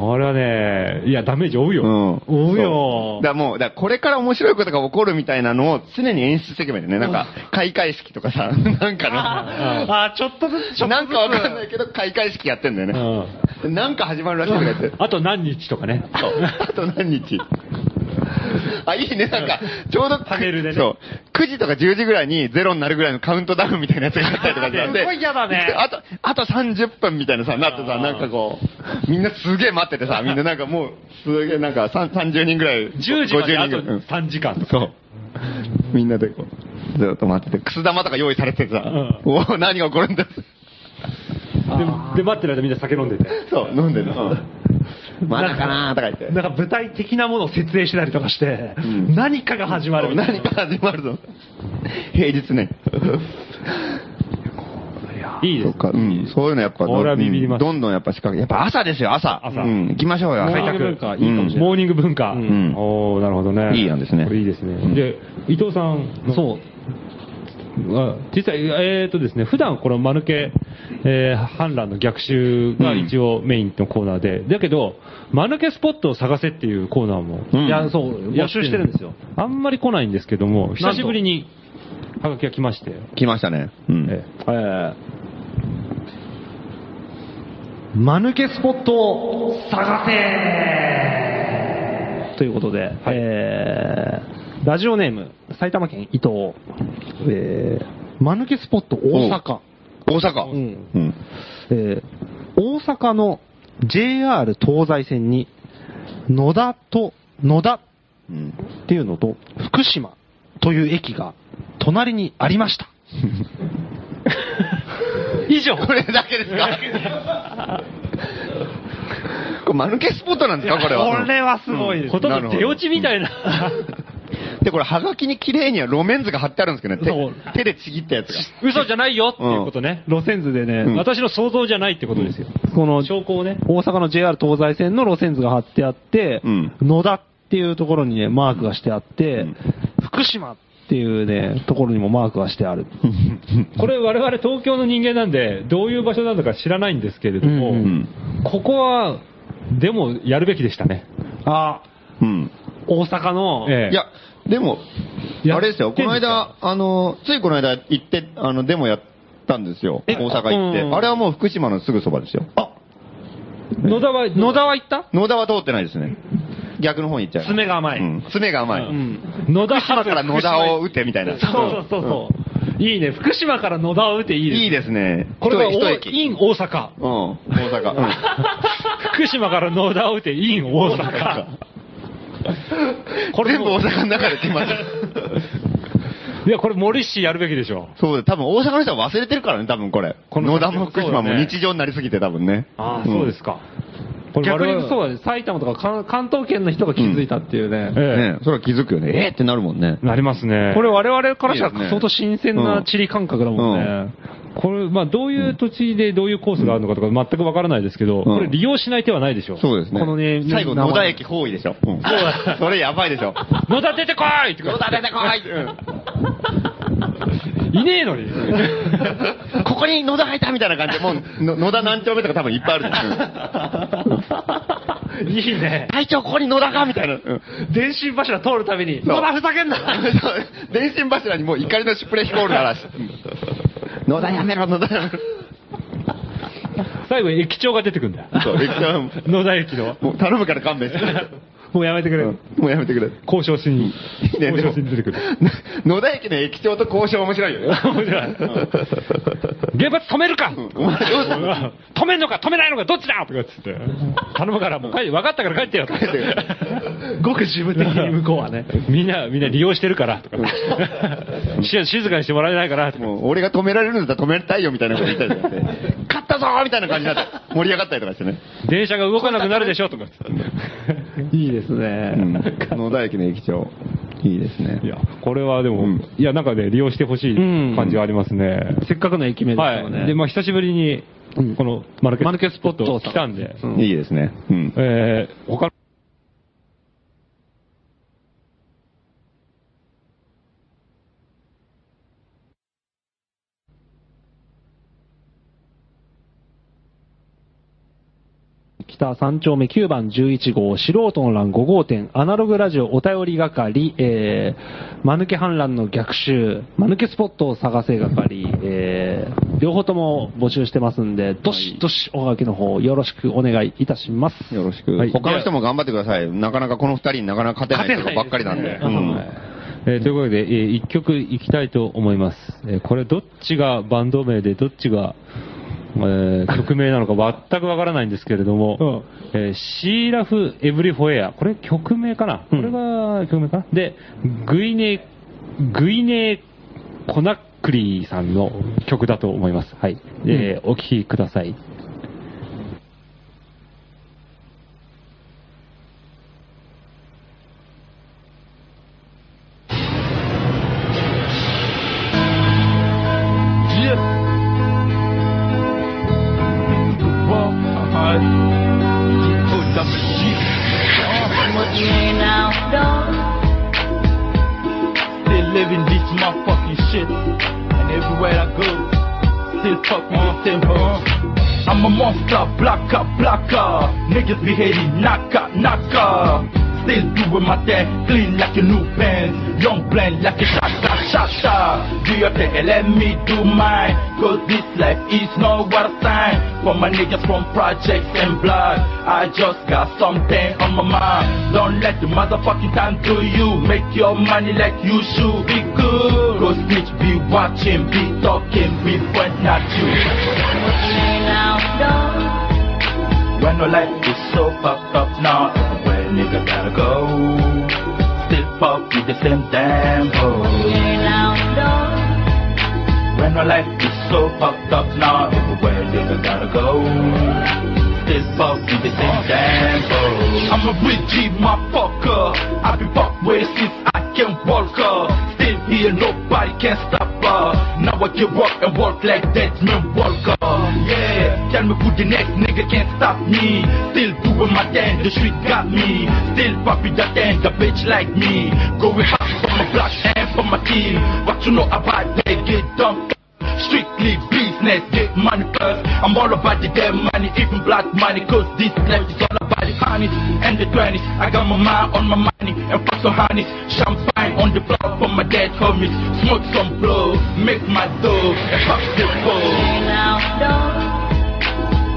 これはね、いや、ダメージ負うよ。うん。追うよだからもう、だからこれから面白いことが起こるみたいなのを常に演出していけばいいんだよね。なんか、開会式とかさ、<laughs> なんかあ、ちょっとずつ、ちょの、っとずつ。なんかわかんないけど、開会式やってんだよね。なんか始まるらしいとか言って。あと何日とかね。そう。あと何日 <laughs> あ、いいね、なんか、ちょうど、パネルでねそう。9時とか10時ぐらいにゼロになるぐらいのカウントダウンみたいなやつがあったりとかさすごい嫌だねあと、あと30分みたいなさ、なってさ、なんかこう、みんなすげえ待っててさ、みんななんかもう、すげえなんかさん30人ぐらい。10時まであと50人ぐらいうん3時間とか。そう。みんなでこう、ずっと待ってて、くす玉とか用意されててさ、おお何が起こるんだでで、待ってる間みんな酒飲んでて。そう、飲んでるの。まだかなーとか言って。なんか舞台的なものを設営してたりとかして、ん何かが始まる。何か始まるぞ。平日ね。いいです。か、うん。そういうのやっぱ、これはビビりまどんどんやっぱ仕掛け、やっぱ朝ですよ、朝。朝うん。行きましょうよ、朝。開拓文化いいかもしれないモーニング文化。んおーなるほどね。いい案ですねこれいいですね。うんで、伊藤さんのそう。あ実際、えーとですね、普段この間抜け、えー反乱の逆襲が一応メインのコーナーで、だけど、間抜けスポットを探せっていうコーナーも、うん。いや、そう、募集してるんですよ。あんまり来ないんですけども、久しぶりに、はがきが来まして、来ましたね。うん。ええ。ー、間抜けスポットを探せということで、えー、ラジオネーム、埼玉県伊東、えー、間抜けスポット大阪。大阪。うんうん。えー大阪の JR 東西線に野田と、野田うん。っていうのと福島という駅が隣にありました。<laughs> 以上。これだけですか？これ、間抜けスポットなんですか？これは。これはすごいです。ほとんど出落ちみたいな。<laughs> で、これ、はがきに綺麗には路面図が貼ってあるんですけどね。手手でちぎったやつが。嘘じゃないよっていうことね。路線図でね、うん私の想像じゃないってことですよ。この証拠をね。大阪の JR 東西線の路線図が貼ってあって、うん野田っていうところにね、マークがしてあって、うん福島っていうね、ところにもマークがしてある。<laughs> これ我々東京の人間なんで、どういう場所なのか知らないんですけれども、うんうん。ここは、でもやるべきでしたね。あ、うん。大阪の、ええいや、でも、やあれですよ、この間、あの、ついこの間行って、あの、デモやったんですよ。え大阪行って。うんあれはもう福島のすぐそばですよ。あ、野田は、野田は行った？野田は通ってないですね。逆の方に行っちゃう。爪が甘いうん爪が甘い。うん。野田福島から野田を打てみたいな。<laughs> そうそうそうそう。いいね。福島から野田を打っていいです。いいですね。これが一駅。in 大阪。うん、大阪。うん <laughs> 福島から野田を打て in 大阪。これ全部も大阪の中で決まる。<laughs> いや、これ森氏やるべきでしょ。そうだ、多分大阪の人は忘れてるからね、多分これ。この野田も福島も日常になりすぎて多分ね。ああ、そうですか。これ逆にそうだね。埼玉とか関関東圏の人が気づいたっていうね。えねそれは気づくよね。えーってなるもんね。なりますね。これ我々からしたら相当新鮮な地理感覚だもんね。これ、まあ、どういう土地でどういうコースがあるのかとか全くわからないですけど、んこれ利用しない手はないでしょ。そうですね。このね最後、野田駅包囲でしょ。うんそれやばいでしょ。<laughs> 野田出てこいって野田出てこいいねえのに。<laughs> ここに野田入ったみたいな感じで、もう、の野田何丁目とか多分いっぱいある。<laughs> いいね。隊長、ここに野田かみたいな。うん電信柱通るたびに、野田ふざけんな <laughs> 電信柱にもう怒りのシュプレヒコール鳴らし。野田やめろ、野田やめろ。最後に駅長が出てくるんだよ。そう、駅長野田駅の。もう頼むから勘弁して。もうやめてくれ。うんもうやめてくれ。交渉しに。いいね、交渉しに出てくる。野田駅の駅長と交渉面白いよね。面白い原発止めるか止めんのか止めないのかどっちだ？とかっつって。頼むからもう帰って、分かったから帰ってよ。ごく自分的に向こうはね。みんな、みんな利用してるから。とか。<laughs> し静かにしてもらえないから。俺が止められるんだったら止めたいよみたいなこと言ったりったぞーみたいな感じになって、<laughs> 盛り上がったりとかしてね。電車が動かなくなるでしょとか。<laughs> いいですね。うん。野田駅の駅長。いいですねい。や、これはでも、うんいや、なんかね、利用してほしい感じがありますね。せっかくの駅名ですはい。からね。で、まあ久しぶりに、このマルケマルケスポット来たんで、うんいいですね。うん。えー、他の北3丁目9番11号、素人の欄5号店、アナログラジオお便り係、えー、間抜け反乱の逆襲、間抜けスポットを探せ係、えー、両方とも募集してますんで、どしどしおはがきの方よろしくお願いいたします。よろしく。はい他の人も頑張ってください。なかなかこの二人になかなか勝てない人ばっかりなんで。えーということで、えー一曲いきたいと思います。えーこれどっちがバンド名でどっちが、えー曲名なのか全くわからないんですけれども、えーシーラフ・エブリフォエア。これ曲名かな、うんこれが曲名かな？で、グイネ、グイネ・コナックリーさんの曲だと思います。はい。えーお聴きください。Everywhere I go, still fuck me huh? I'm a monster, blacker, blacker. Niggas be hating, knocker, knocker. Still doing my thing, clean like a new pants. Young blend like a shaka, shaka. Do your thing and let me do mine. Cause this life is not I sign. For my niggas from projects and blood. I just got something on my mind. Don't let the motherfucking time do you. Make your money like you should be good. Cause bitch be watching, be talking, be point not you. When no life is so fucked up now, nigga gotta go. Still fuck with the same damn hoe. When no life is so fucked up now, everywhere nigga gotta go. Still fuck with the same damn hoe. I'm a G motherfucker. I be fuck with since I can walk her. Still here, nobody can stop I walk and walk like that man Walker. Yeah, tell me who the next nigga can't stop me. Still doing my thing, the street got me. Still popping that thing, the bitch like me. Going hot for my block and for my team. What you know about that? Get dumped. Strictly business, get money first. I'm all about the damn money, even black money, cause this life is all about the honeys and the twenties. I got my mind on my money and fuck some honeys. Champagne on the block for my dead homies. Smoke some blow, make my dough, and pop the ball.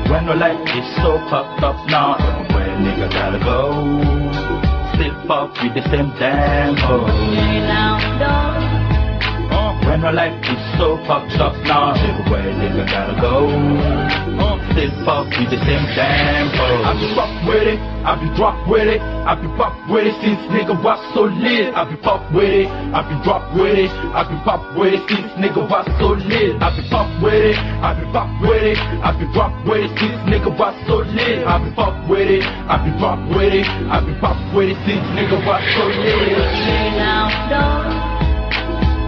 When no life is so fucked up now, everywhere nigga gotta go. Still fuck with the same damn hoe. Uh, when my life is so fucked up now, everywhere nigga gotta go. Uh, still fuck with the same hoe. I be fuck with it, I be drop with it, I be pop with it since nigga was so lit. I be pop with it, I be drop with it, I be pop with it since nigga was so lit. I be pop with it, I be pop with it, I be drop with it since nigga was so lit. I be pop with it, I be drop with it, I be pop with it since nigga was so lit.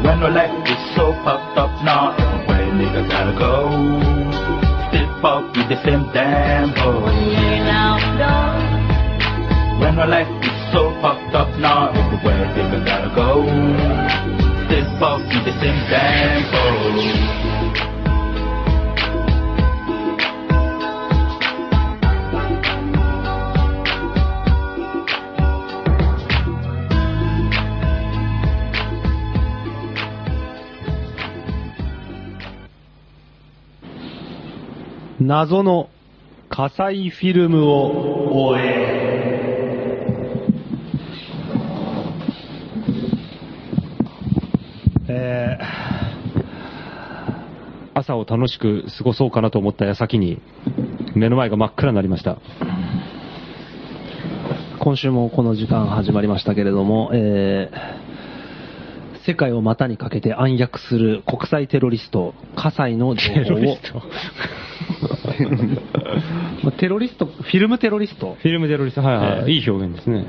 When no life is so fucked up now, everywhere nigga gotta go. Still fuck with the same damn hoe. When no life is so fucked up now, everywhere nigga gotta go. Still fuck with the same damn hoe. 謎の火災フィルムを終え。えー朝を楽しく過ごそうかなと思った矢先に、目の前が真っ暗になりました。今週もこの時間始まりましたけれども、えー世界を股にかけて暗躍する国際テロリスト、葛西の情テロ報をリス、ト。<laughs> まあテロリスト、フィルムテロリスト。フィルムテロリスト、はいはい。ええいい表現ですね。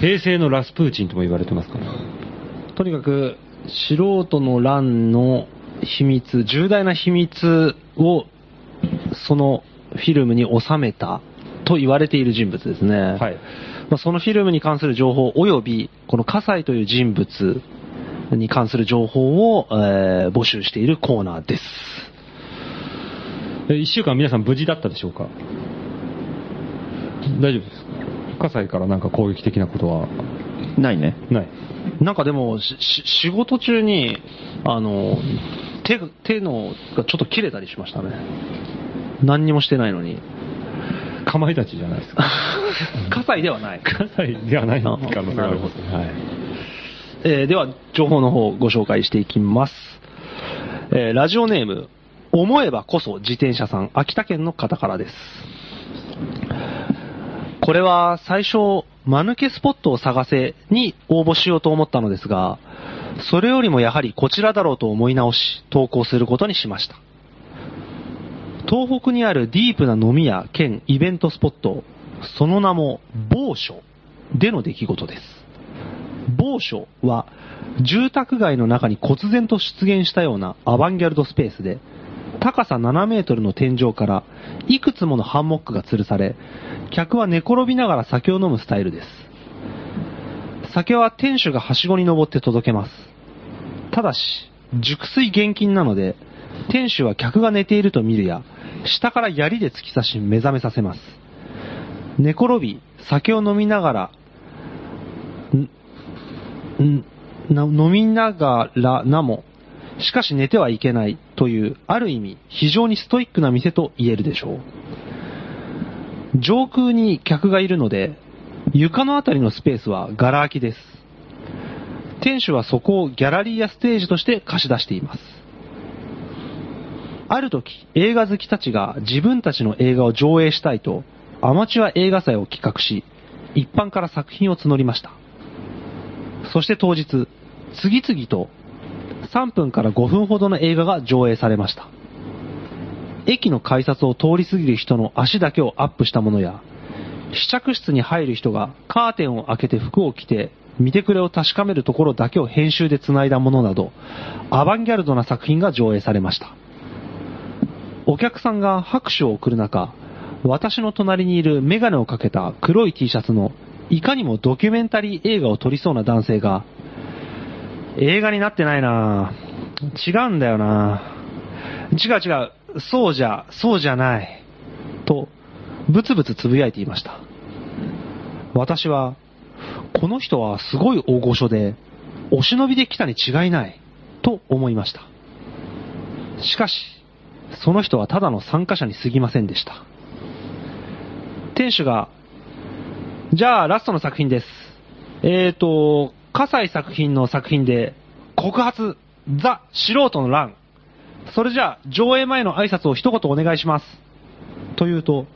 平成のラスプーチンとも言われてますから。とにかく、素人の乱の秘密、重大な秘密を、そのフィルムに収めたと言われている人物ですね。はい。まあ、そのフィルムに関する情報及び、この葛西という人物に関する情報を、えー募集しているコーナーです。え一週間皆さん無事だったでしょうか？大丈夫ですか？葛西からなんか攻撃的なことは？ないね。ない。なんかでも、しし仕事中に、あの、手、手のがちょっと切れたりしましたね。何にもしてないのに。かまいたちじゃないですか。<laughs> 葛西ではない。葛西ではない可能性がありますね。はい。えーでは、情報の方をご紹介していきます。えーラジオネーム、思えばこそ自転車さん、秋田県の方からです。これは最初、間抜けスポットを探せに応募しようと思ったのですが、それよりもやはりこちらだろうと思い直し、投稿することにしました。東北にあるディープな飲み屋兼イベントスポット、その名も某所での出来事です。某所は住宅街の中に忽然と出現したようなアバンギャルドスペースで、高さ7メートルの天井からいくつものハンモックが吊るされ、客は寝転びながら酒を飲むスタイルです。酒は店主がはしごに登って届けます。ただし、熟睡厳禁なので、店主は客が寝ていると見るや、下から槍で突き刺し目覚めさせます。寝転び、酒を飲みながら、んな飲みながらなも、しかし寝てはいけないという、ある意味非常にストイックな店と言えるでしょう。上空に客がいるので、床のあたりのスペースはガラ空きです。店主はそこをギャラリーやステージとして貸し出しています。ある時、映画好きたちが自分たちの映画を上映したいと、アマチュア映画祭を企画し、一般から作品を募りました。そして当日、次々と3分から5分ほどの映画が上映されました。駅の改札を通り過ぎる人の足だけをアップしたものや、試着室に入る人がカーテンを開けて服を着て見てくれを確かめるところだけを編集で繋いだものなど、アバンギャルドな作品が上映されました。お客さんが拍手を送る中、私の隣にいるメガネをかけた黒い T シャツのいかにもドキュメンタリー映画を撮りそうな男性が、映画になってないなぁ違うんだよなぁ違う違う、そうじゃ、そうじゃない。と、ブツブツつぶやいていました。私は、この人はすごい大御所で、お忍びで来たに違いない、と思いました。しかし、その人はただの参加者に過ぎませんでした。店主が、じゃあラストの作品です。えーと、葛西作品の作品で、告発、ザ・素人の乱。それじゃあ、上映前の挨拶を一言お願いします。と言うと、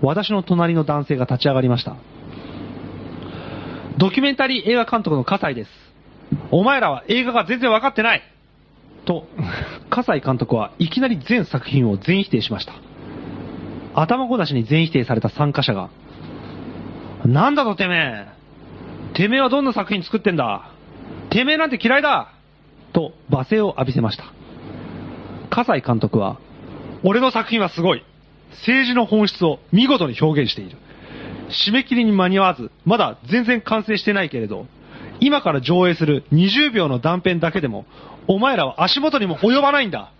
私の隣の男性が立ち上がりました。ドキュメンタリー映画監督の葛西です。お前らは映画が全然分かってないと、葛西監督はいきなり全作品を全否定しました。頭ごなしに全否定された参加者が、なんだとてめえてめえはどんな作品作ってんだてめえなんて嫌いだと罵声を浴びせました。葛西監督は、俺の作品はすごい政治の本質を見事に表現している。締め切りに間に合わず、まだ全然完成してないけれど、今から上映する20秒の断片だけでも、お前らは足元にも及ばないんだ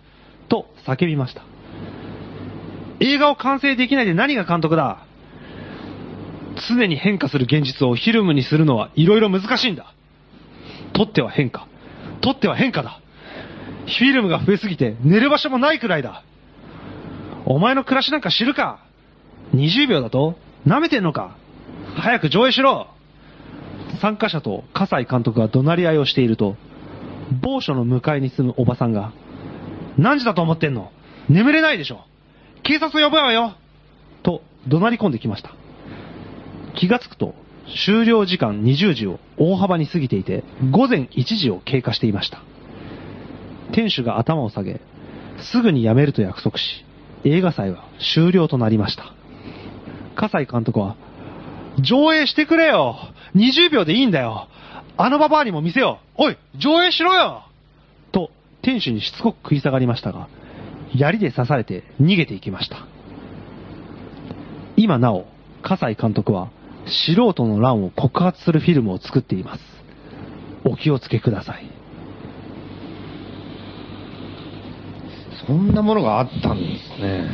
と叫びました。映画を完成できないで何が監督だ常に変化する現実をフィルムにするのはいろいろ難しいんだ。撮っては変化。撮っては変化だ。フィルムが増えすぎて寝る場所もないくらいだ。お前の暮らしなんか知るか ?20 秒だと舐めてんのか早く上映しろ参加者と葛西監督が怒鳴り合いをしていると、某所の向かいに住むおばさんが、何時だと思ってんの？眠れないでしょ警察呼ぶわよと怒鳴り込んできました。気がつくと、終了時間20時を大幅に過ぎていて、午前1時を経過していました。店主が頭を下げ、すぐに辞めると約束し、映画祭は終了となりました。葛西監督は、上映してくれよ !20 秒でいいんだよあのババアにも見せようおい上映しろよと、店主にしつこく食い下がりましたが、槍で刺されて逃げていきました。今なお、葛西監督は、素人の乱を告発するフィルムを作っています。お気をつけください。そんなものがあったんですね。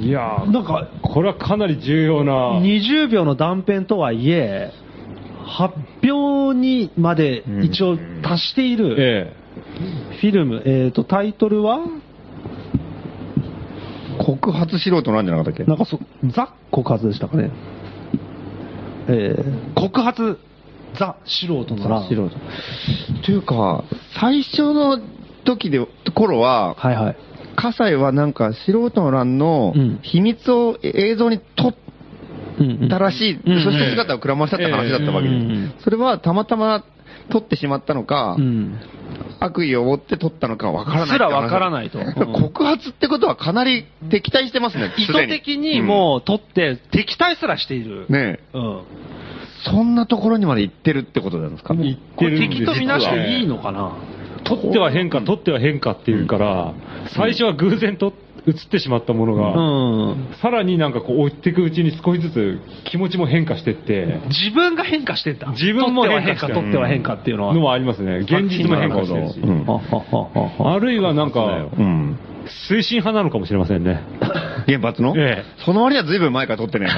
いやーなんか、これはかなり重要な。20秒の断片とはいえ、発表にまで一応達しているえフィルム、えっ、と、タイトルは？告発素人なんじゃなかったっけ？なんかそ、ザ告発でしたかね。えー告発、ザ素人の乱。素人。というか、最初の時で、頃は、はいはい。葛西はなんか素人の乱のうん秘密を映像に撮ったらしい、うんそして姿をくらましちゃった話だったわけです。うんうんそれはたまたま撮ってしまったのか、うん。悪意を持って撮ったのかわからない。すらわからないと。うん。告発ってことはかなり敵対してますね、意図的にもう取って、敵対すらしている。うん。ねえ。うん。そんなところにまで行ってるってことなんですか？言っこれてるんです敵とみなしていいのかな？取っては変化、取っては変化っていうから、最初は偶然と映ってしまったものが、うん。さらになんかこう追っていくうちに少しずつ気持ちも変化してって、自分が変化してんだ。自分も変化取っては変化、取っていうのは。のもありますね。現実も変化してるし。あるいはなんか、うん。推進派なのかもしれませんね。原発の？ええその割には随分前から撮ってないか。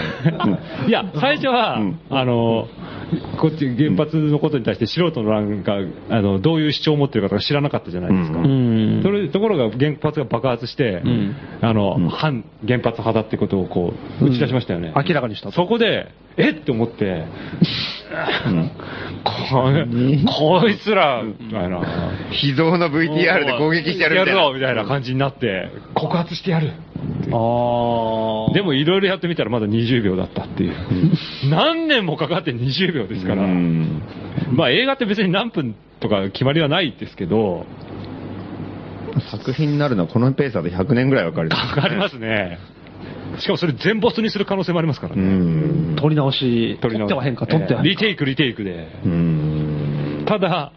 <laughs> いや、最初は、うんあの、<laughs> こっち原発のことに対して素人の欄が、あの、どういう主張を持ってるかとか知らなかったじゃないですか。ううんそれところが原発が爆発して、うんあの、うん反原発派だってことをこう、打ち出しましたよね。明らかにしたと。そこで、えっ？て思って、うんここいつら、みたいな。秘蔵の VTR で攻撃してやるみたいな。ぞみたいな感じになって、告発してやる。ああ。でもいろいろやってみたらまだ20秒だったっていう。<laughs> 何年もかかって20秒ですから。うんまあ映画って別に何分とか決まりはないですけど、作品になるのはこのペースだと100年ぐらいわかる。かかりますね。しかもそれ全没にする可能性もありますからうね。ん。取り直し、取り直取っては変化、取っては変化。リテイク、リテイクで。うん。ただ、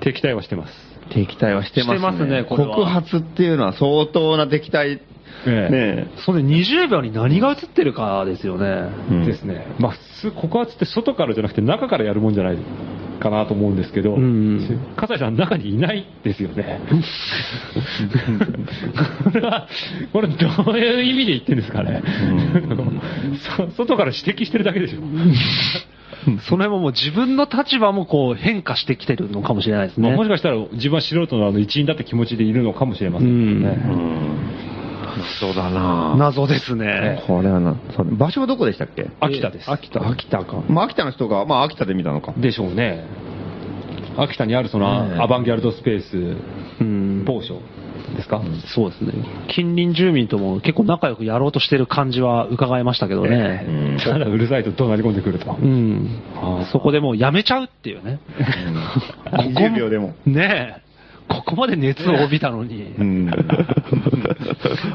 敵対はしてます。敵対はしてますね。してますねこれは告発っていうのは相当な敵対。ええねそれで20秒に何が映ってるかですよね。うんですね。まあ普通告発って外からじゃなくて中からやるもんじゃないかなと思うんですけど、うん笠井さん中にいないですよね。これは、これどういう意味で言ってるんですかね。<laughs> そ外から指摘してるだけでしょ。<laughs> <laughs> その辺ももう自分の立場もこう変化してきてるのかもしれないですね。まあもしかしたら自分は素人のあの一員だって気持ちでいるのかもしれませんね。そうだな謎ですね。これはな、場所はどこでしたっけ？秋田です。秋田。秋田か。まあ、秋田の人が、まあ、秋田で見たのか。でしょうね。秋田にあるそのアバンギャルドスペース、うん。ですか、そうですね。近隣住民とも結構仲良くやろうとしてる感じは伺えましたけどね。うんただ <laughs> うるさいと怒鳴り込んでくると。うん。そこでもうやめちゃうっていうね。ここ20秒でも。ねえ。ここまで熱を帯びたのに。うん。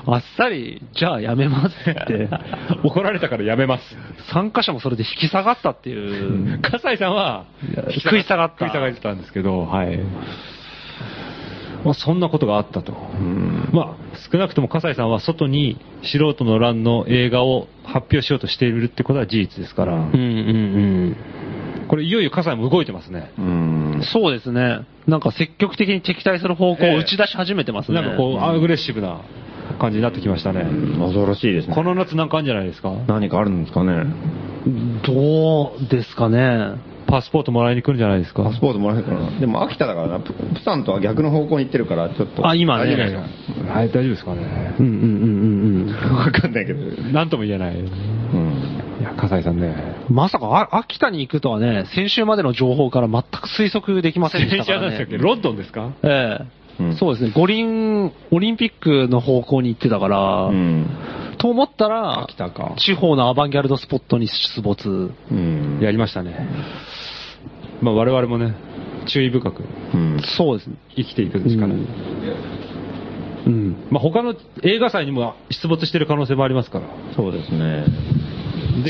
あっさり、じゃあやめますって。<laughs> 怒られたからやめます。参加者もそれで引き下がったっていう。笠井さんは、食い下がった食い下がってたんですけど、はい。まあ、そんなことがあったと。まあ、少なくとも笠井さんは外に素人の乱の映画を発表しようとしているってことは事実ですから、うんうんこれいよいよ笠井も動いてますね。うんうん。そうですね。なんか積極的に敵対する方向を打ち出し始めてますね。なんかこう、アグレッシブな感じになってきましたね。恐ろしいですね。この夏なんかあるんじゃないですか？何かあるんですかね。どうですかね。パスポートもらいに来るんじゃないですか？パスポートもらえるからな。でも秋田だからな、ププサンとは逆の方向に行ってるから、ちょっと。あ今ね大丈夫ですかはい、大丈夫ですかね。うんうんうんうんわかんないけど。なんとも言えない。いうん。や、笠井さんね。うん。まさかあ秋田に行くとはね、先週までの情報から全く推測できませんでしたからなんでしたっけ？ね。ロンドンですか？ええうんそうですね。五輪、オリンピックの方向に行ってたから、うん。と思ったら、秋田か。地方のアバンギャルドスポットに出没。うん。やりましたね。まあ我々もね、注意深くうん。そうですね。生きていくしかない。うん。まあ他の映画祭にも出没してる可能性もありますから。そうですね。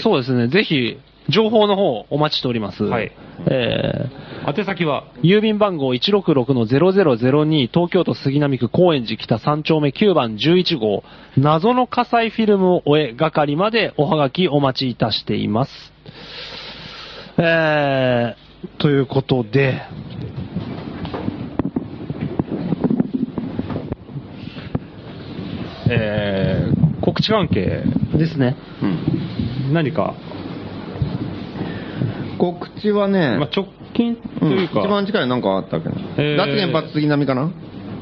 そうですね。ぜひ、情報の方お待ちしております。はい。え宛先は、ー、郵便番号166-0002東京都杉並区高円寺北3丁目9番11号謎の火災フィルムを終え係までおはがきお待ちいたしています。えー、ということで、えー、告知関係、ですね。うん。何か、告知はね、まあ、直近とうんいうか、一番近いのなんかあったっけな。えー脱原発杉並かな？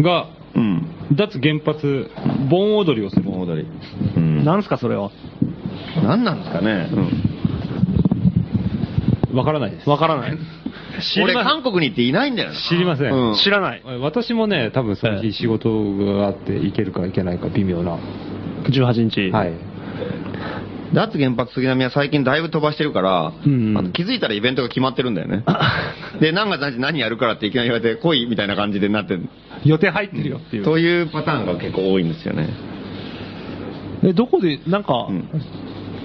が、うん。脱原発、盆踊りをする。盆踊り。うん。なんすか、それは？なんなんですかね。わからないです。わからない。知り俺、ません韓国に行っていないんだよな。知りません。うん知らない。私もね、多分そのええ日仕事があって行けるか行けないか微妙な。18日。はい。脱原発杉並は最近だいぶ飛ばしてるから、うんあの気づいたらイベントが決まってるんだよね。で、何月何日何やるからっていきなり言われて、来いみたいな感じでなってる。予定入ってるよっていう。というパターンが結構多いんですよね。え、どこで、なんか、うん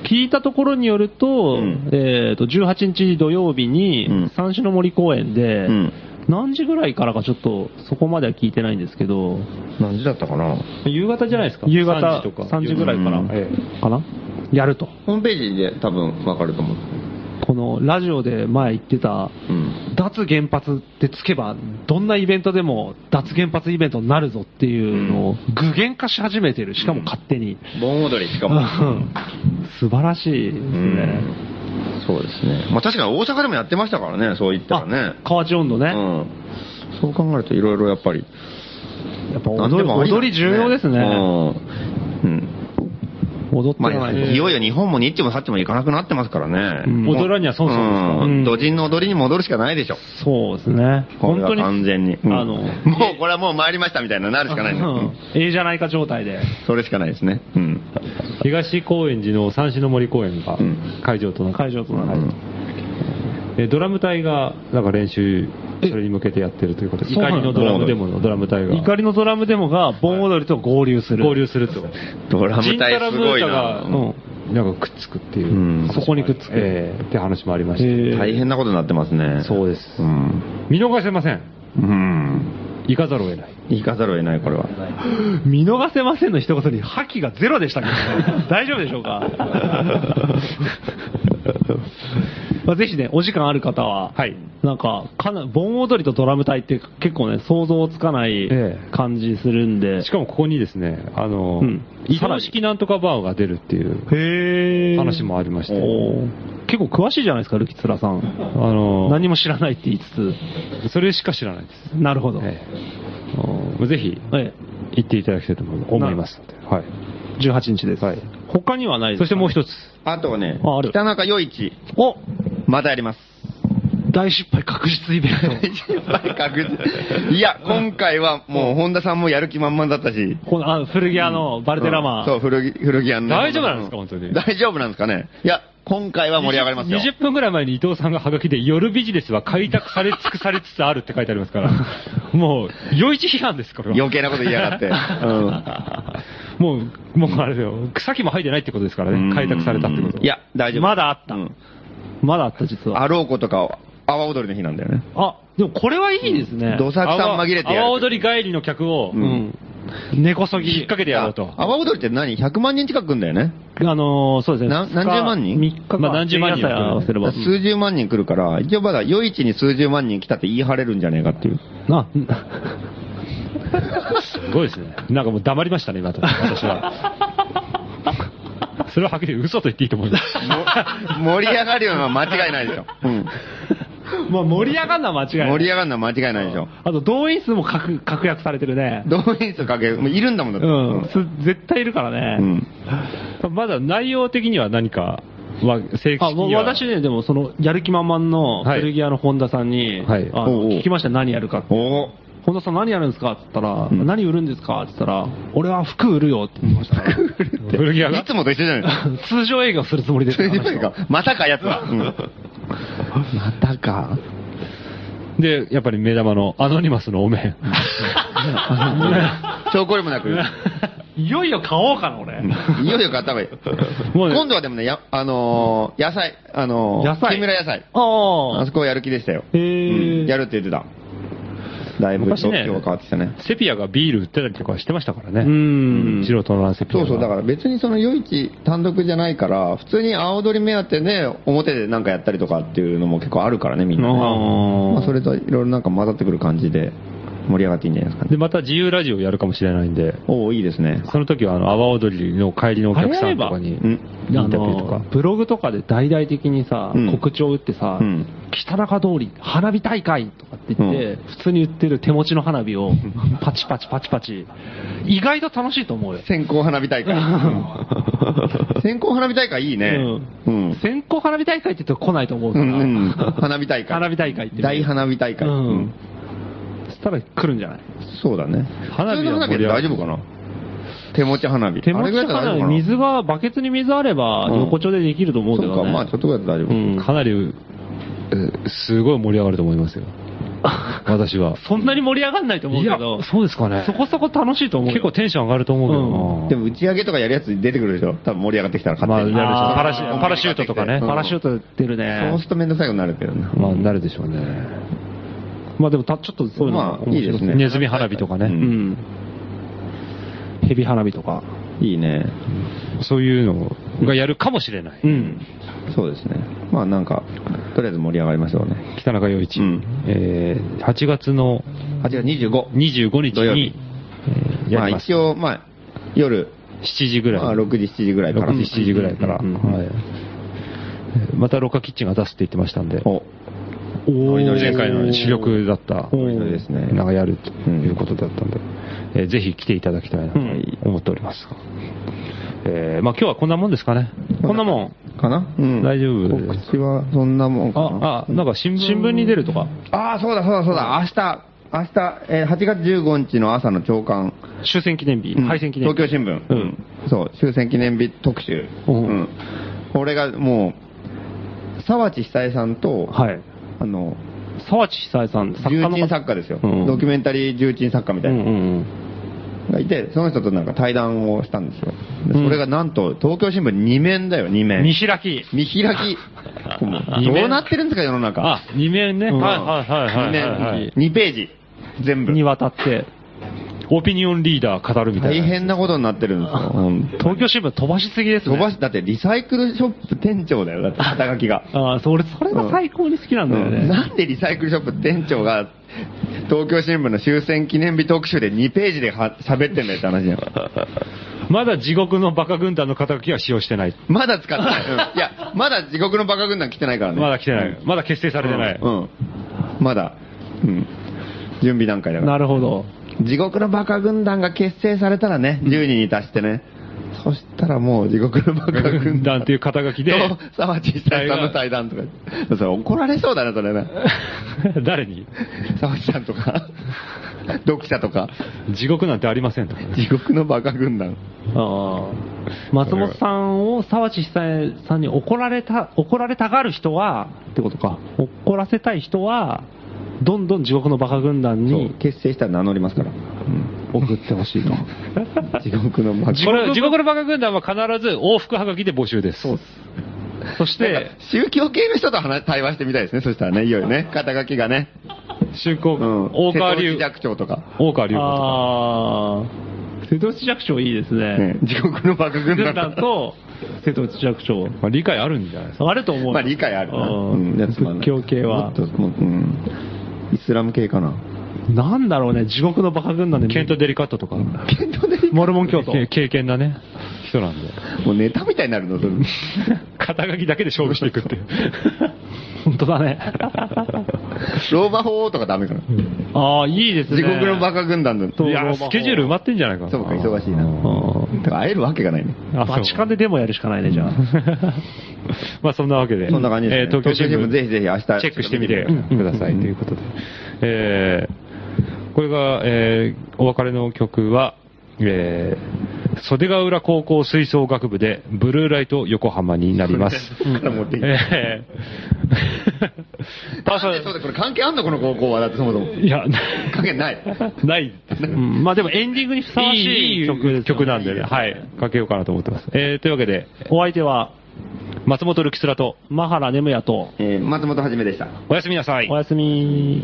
聞いたところによると、うんえっ、と、18日土曜日にうん、三種の森公園で、うん何時ぐらいからかちょっと、そこまでは聞いてないんですけど、何時だったかな？夕方じゃないですか？夕方3時とか。3時ぐらいからかな？やると。ホームページで多分わかると思う。このラジオで前言ってた、うん。脱原発ってつけば、どんなイベントでも脱原発イベントになるぞっていうのを具現化し始めてる。しかも勝手に。盆踊りしかも。素晴らしいですね。うんそうですね。まあ確かに大阪でもやってましたからね、そう言ったらねあ。河内温度ね。うん。そう考えるといろいろやっぱり。やっぱ踊り重要ですね。うん。うん。まあ、踊ってないいよいよ日本もニッチもサッチも行かなくなってますからね。うん踊らには損損ですかうん土人の踊りに戻るしかないでしょ。そうですね。本当に。完全に。うんあの、もうこれはもう参りましたみたいななるしかないんだよ。うんええじゃないか状態で。それしかないですね。うん。東高円寺の三種の森公園がうん会場となって、会場となってうんえドラム隊がなんか練習、それに向けてやってるということで、そうなんだ怒りのドラムデモのドラム隊が怒りのドラムデモが盆踊りと合流する。合流すると。ドラム隊すごいな。うんなんかくっつくっていう、うんそこにくっつくええって話もありました。えー大変なことになってますね。そうですうん。見逃せません。うん。行かざるを得ない。行かざるを得ない、これは。<laughs> 見逃せませんの一言に覇気がゼロでしたけどね。大丈夫でしょうか？<laughs> まあぜひね、お時間ある方は、はいなんか、かな、盆踊りとドラム隊って結構ね、想像つかないええ感じするんで。しかもここにですね、あの、うん移動式なんとかバーが出るっていう話もありまして、結構詳しいじゃないですか、ルキツラさん。あの、何も知らないって言いつつ。それしか知らないです。なるほど。ええぜひ、え行っていただきたいと思いますはい。え、18日です。はい他にはないですかそしてもう一つ、あとはねあある、北中余市、おまたやります。大失敗確実イベント。確実いや、今回はもう本田さんもやる気満々だったし。このあ古着屋のバルテラマン。そう、古着、古着屋のね。大丈夫なんですか本当に？大丈夫なんですかねいや、今回は盛り上がりますよ。20分ぐらい前に伊藤さんがハガキで夜ビジネスは開拓され尽くされつつあるって書いてありますから、もう、余一批判です、これは。余計なこと言いやがって。もう、もうあれだよ、草木も生えてないってことですからうんね、開拓されたってこと。いや、大丈夫。まだあったうんまだあった、実は。あろうことか、阿波踊りの日なんだよね。あ、でもこれはいいですね。どさくさん紛れてやる。阿波踊り帰りの客を、うんうん。根こそぎ。引っ掛けてやろうと。阿波踊りって何 ?100 万人近く来んだよね。あのー、そうですね。な何十万人 ?3 日か。まあ何十万人合わせれば。数十万人来るから、一応まだ夜市に数十万人来たって言い張れるんじゃねえかっていう。な、すごいですね。なんかもう黙りましたね、今と。私は。それははっきり嘘と言っていいと思います。盛り上がるような間違いないでしょ。うん。まあ盛り上がるのは間違いない。盛り上がるのは間違いないでしょ。あと動員数も確確約されてるね。動員数かけ、もういるんだもんだって。うん。す絶対いるからうね。ん。まだ内容的には何か、は正規あ、もうには私ね、でもその、やる気満々のはい古着屋の本田さんに、はい聞きました何やるかって。本田さん何やるんですか？って言ったら、うん何売るんですか？って言ったら、俺は服売るよって言ってました、古着屋がいつもと一緒じゃないですか。通常営業するつもりですそれでか。またか、やつは。うんまたか。で、やっぱり目玉のアノニマスのお面。<laughs> 証拠りもなく。いよいよ買おうかな、俺。いよいよ買った方がいい。今度はでもね、や、あのー野菜、あのー野菜木村野菜。ああそこやる気でしたよ。へーうんやるって言ってた。だいぶ昔ね今日は変わってきたね。セピアがビール売ってたりとかしてましたからね。うん素人のランセピアが。そうそう、だから別にその夜市単独じゃないから、普通に青鳥目当てで表でなんかやったりとかっていうのも結構あるからね、みんなね。あーまあそれといろいろなんか混ざってくる感じで盛り上がっていいんじゃないですかね。で、また自由ラジオやるかもしれないんで、おおいいですね。その時はあの、阿波踊りの帰りのお客さんとかに、うん。インあタビューとかの、。ブログとかで大々的にさ、うん告知を打ってさ、うん北中通り花火大会とかって言って、う普通に売ってる手持ちの花火を <laughs> パチパチパチパチ。意外と楽しいと思うよ。線香花火大会。<laughs> 線香花火大会いいね。うん。先行花火大会って言って来ないと思うから。花火大会。花火大会って大花火大会。したら来るんじゃない？そうだね。花火は普通の花火で大丈夫かな？手持ち花火。手持ち花火、水が、バケツに水あれば、うん横丁でできると思うけどね。そっか、まあちょっとぐらい大丈夫。うんかなり、えすごい盛り上がると思いますよ。<laughs> 私は。そんなに盛り上がんないと思ういやけど、、そうですかね。そこそこ楽しいと思うよ。結構テンション上がると思うけどな。でも打ち上げとかやるやつ出てくるでしょ？多分盛り上がってきたら勝手に。まあパラシュパラシュートとかねうんパラシュート出るね。そうするとめんどくさいことになるけどね。まあ、なるでしょうね。まあでもた、ちょっとそういうのまあいいですねネズミ花火とかね。ううん。蛇花火とか。いいね。そういうのがやるかもしれない。うん。そうですね。まあなんか、とりあえず盛り上がりましょうね。北中陽一。うんえー8月の8月25。25日土曜日に、えーやまあります。一応、まあ、夜、7時ぐらい。まあ6時、7時ぐらいから。6時、7時ぐらいから。はい。えーまたロカキッチンが出すって言ってましたんで、お、前回の主力だった、ノリノリですねなんかやるということだったんで、えーぜひ来ていただきたいなとうん思っております。えーまあ今日はこんなもんですかね。こんなもん。かな？うん。大丈夫です告知はそんなもんかな？あ、あ、なんか新聞新聞に出るとか？ああ、そうだそうだそうだ。明日、明日、えー8月15日の朝の朝刊。終戦記念日、うん敗戦記念日。東京新聞。うん。そう、終戦記念日特集。うんうん。これがもう、沢地久恵さんと、はい。あの、沢地久恵さん、重鎮の方作家ですよ。うんドキュメンタリー重鎮作家みたいな。うんうんがいて、その人となんか対談をしたんですよ。でうんそれがなんと、東京新聞2面だよ、2うん。面。見開き。見開き。<laughs> どうなってるんですか、世の中。あ、2面ね。うんはいはいはいはいはい、はい。2ページ。全部。にわたって。オピニオンリーダー語るみたいな。大変なことになってるんですよ。東京新聞飛ばしすぎですね。飛ばし、だってリサイクルショップ店長だよ、だって肩書きが。ああ、それ、それが最高に好きなんだよね。うんなんでリサイクルショップ店長が、東京新聞の終戦記念日特集で2ページでは喋ってんだよって話じゃん。まだ地獄のバカ軍団の肩書きは使用してない。まだ使ってない。う <laughs> んいや、まだ地獄のバカ軍団来てないからね。まだ来てない。まだ結成されてない。うん。うんまだ、うん。準備段階だから。なるほど。地獄のバカ軍団が結成されたらね、10人に達してね。そしたらもう地獄のバカ軍団っていう肩書きで、<laughs> と沢地久さんの対談とか。それ怒られそうだね、それね。<laughs> 誰に？沢地さんとか、読者とか、地獄なんてありませんと。地獄のバカ軍団。ああ。松本さんを沢地さんに怒られた、怒られたがる人は、ってことか。怒らせたい人は、どんどん地獄のバカ軍団そうに結成したら名乗りますから。送ってほしいと。<laughs> 地獄のバカこれ地獄のバカ軍団は必ず往復はがきで募集です。そうそしなんかて、宗教系の人と話対話してみたいですね、そしたらね、いよいよね、肩書きがね。春光、うん。大川隆瀬戸内、寂聴とか。大川隆子とか。ああ、瀬戸内寂聴いいですね。ね地獄のバカ軍団軍団と瀬戸内寂聴。まあ、理解あるんじゃないですか。あると思うよ。まあ理解あるな。うん教系はもっ。ともううん。イスラム系かな？なんだろうね、地獄のバカ軍団で。ケント・デリカットとか。ケントでモルモン教徒。け経験なね、人なんで。もうネタみたいになるの、それ。<laughs> 肩書きだけで勝負していくっていう。<laughs> 本当だね。ローマ法とかダメかな？ああ、いいですね。地獄のバカ軍団の。いや、スケジュール埋まってんじゃないかな。そうか、忙しいな。会えるわけがないね。あそうバチカンでデモやるしかないね、じゃあ。<laughs> まあそんなわけで。そんな感じですねえー東京新聞ぜひぜひ明日チェックしてみてくださいということで。えーこれが、えーお別れの曲は、えー袖ヶ浦高校吹奏楽部でブルーライト横浜になります。<laughs> そっから持ってきて。えー <laughs> パーソナそうだ、これ関係あんのこの高校は？だってそもそも。いや、関係ない。ないですね。うんまあでもエンディングにふさわしい曲ですよね曲なんでね、はい、かけようかなと思ってます。えーというわけで、お相手は、松本るきつらと、マハラネムヤと、えー松本はじめでした。おやすみなさいお。やすみ。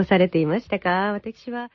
過ごされていましたか？私は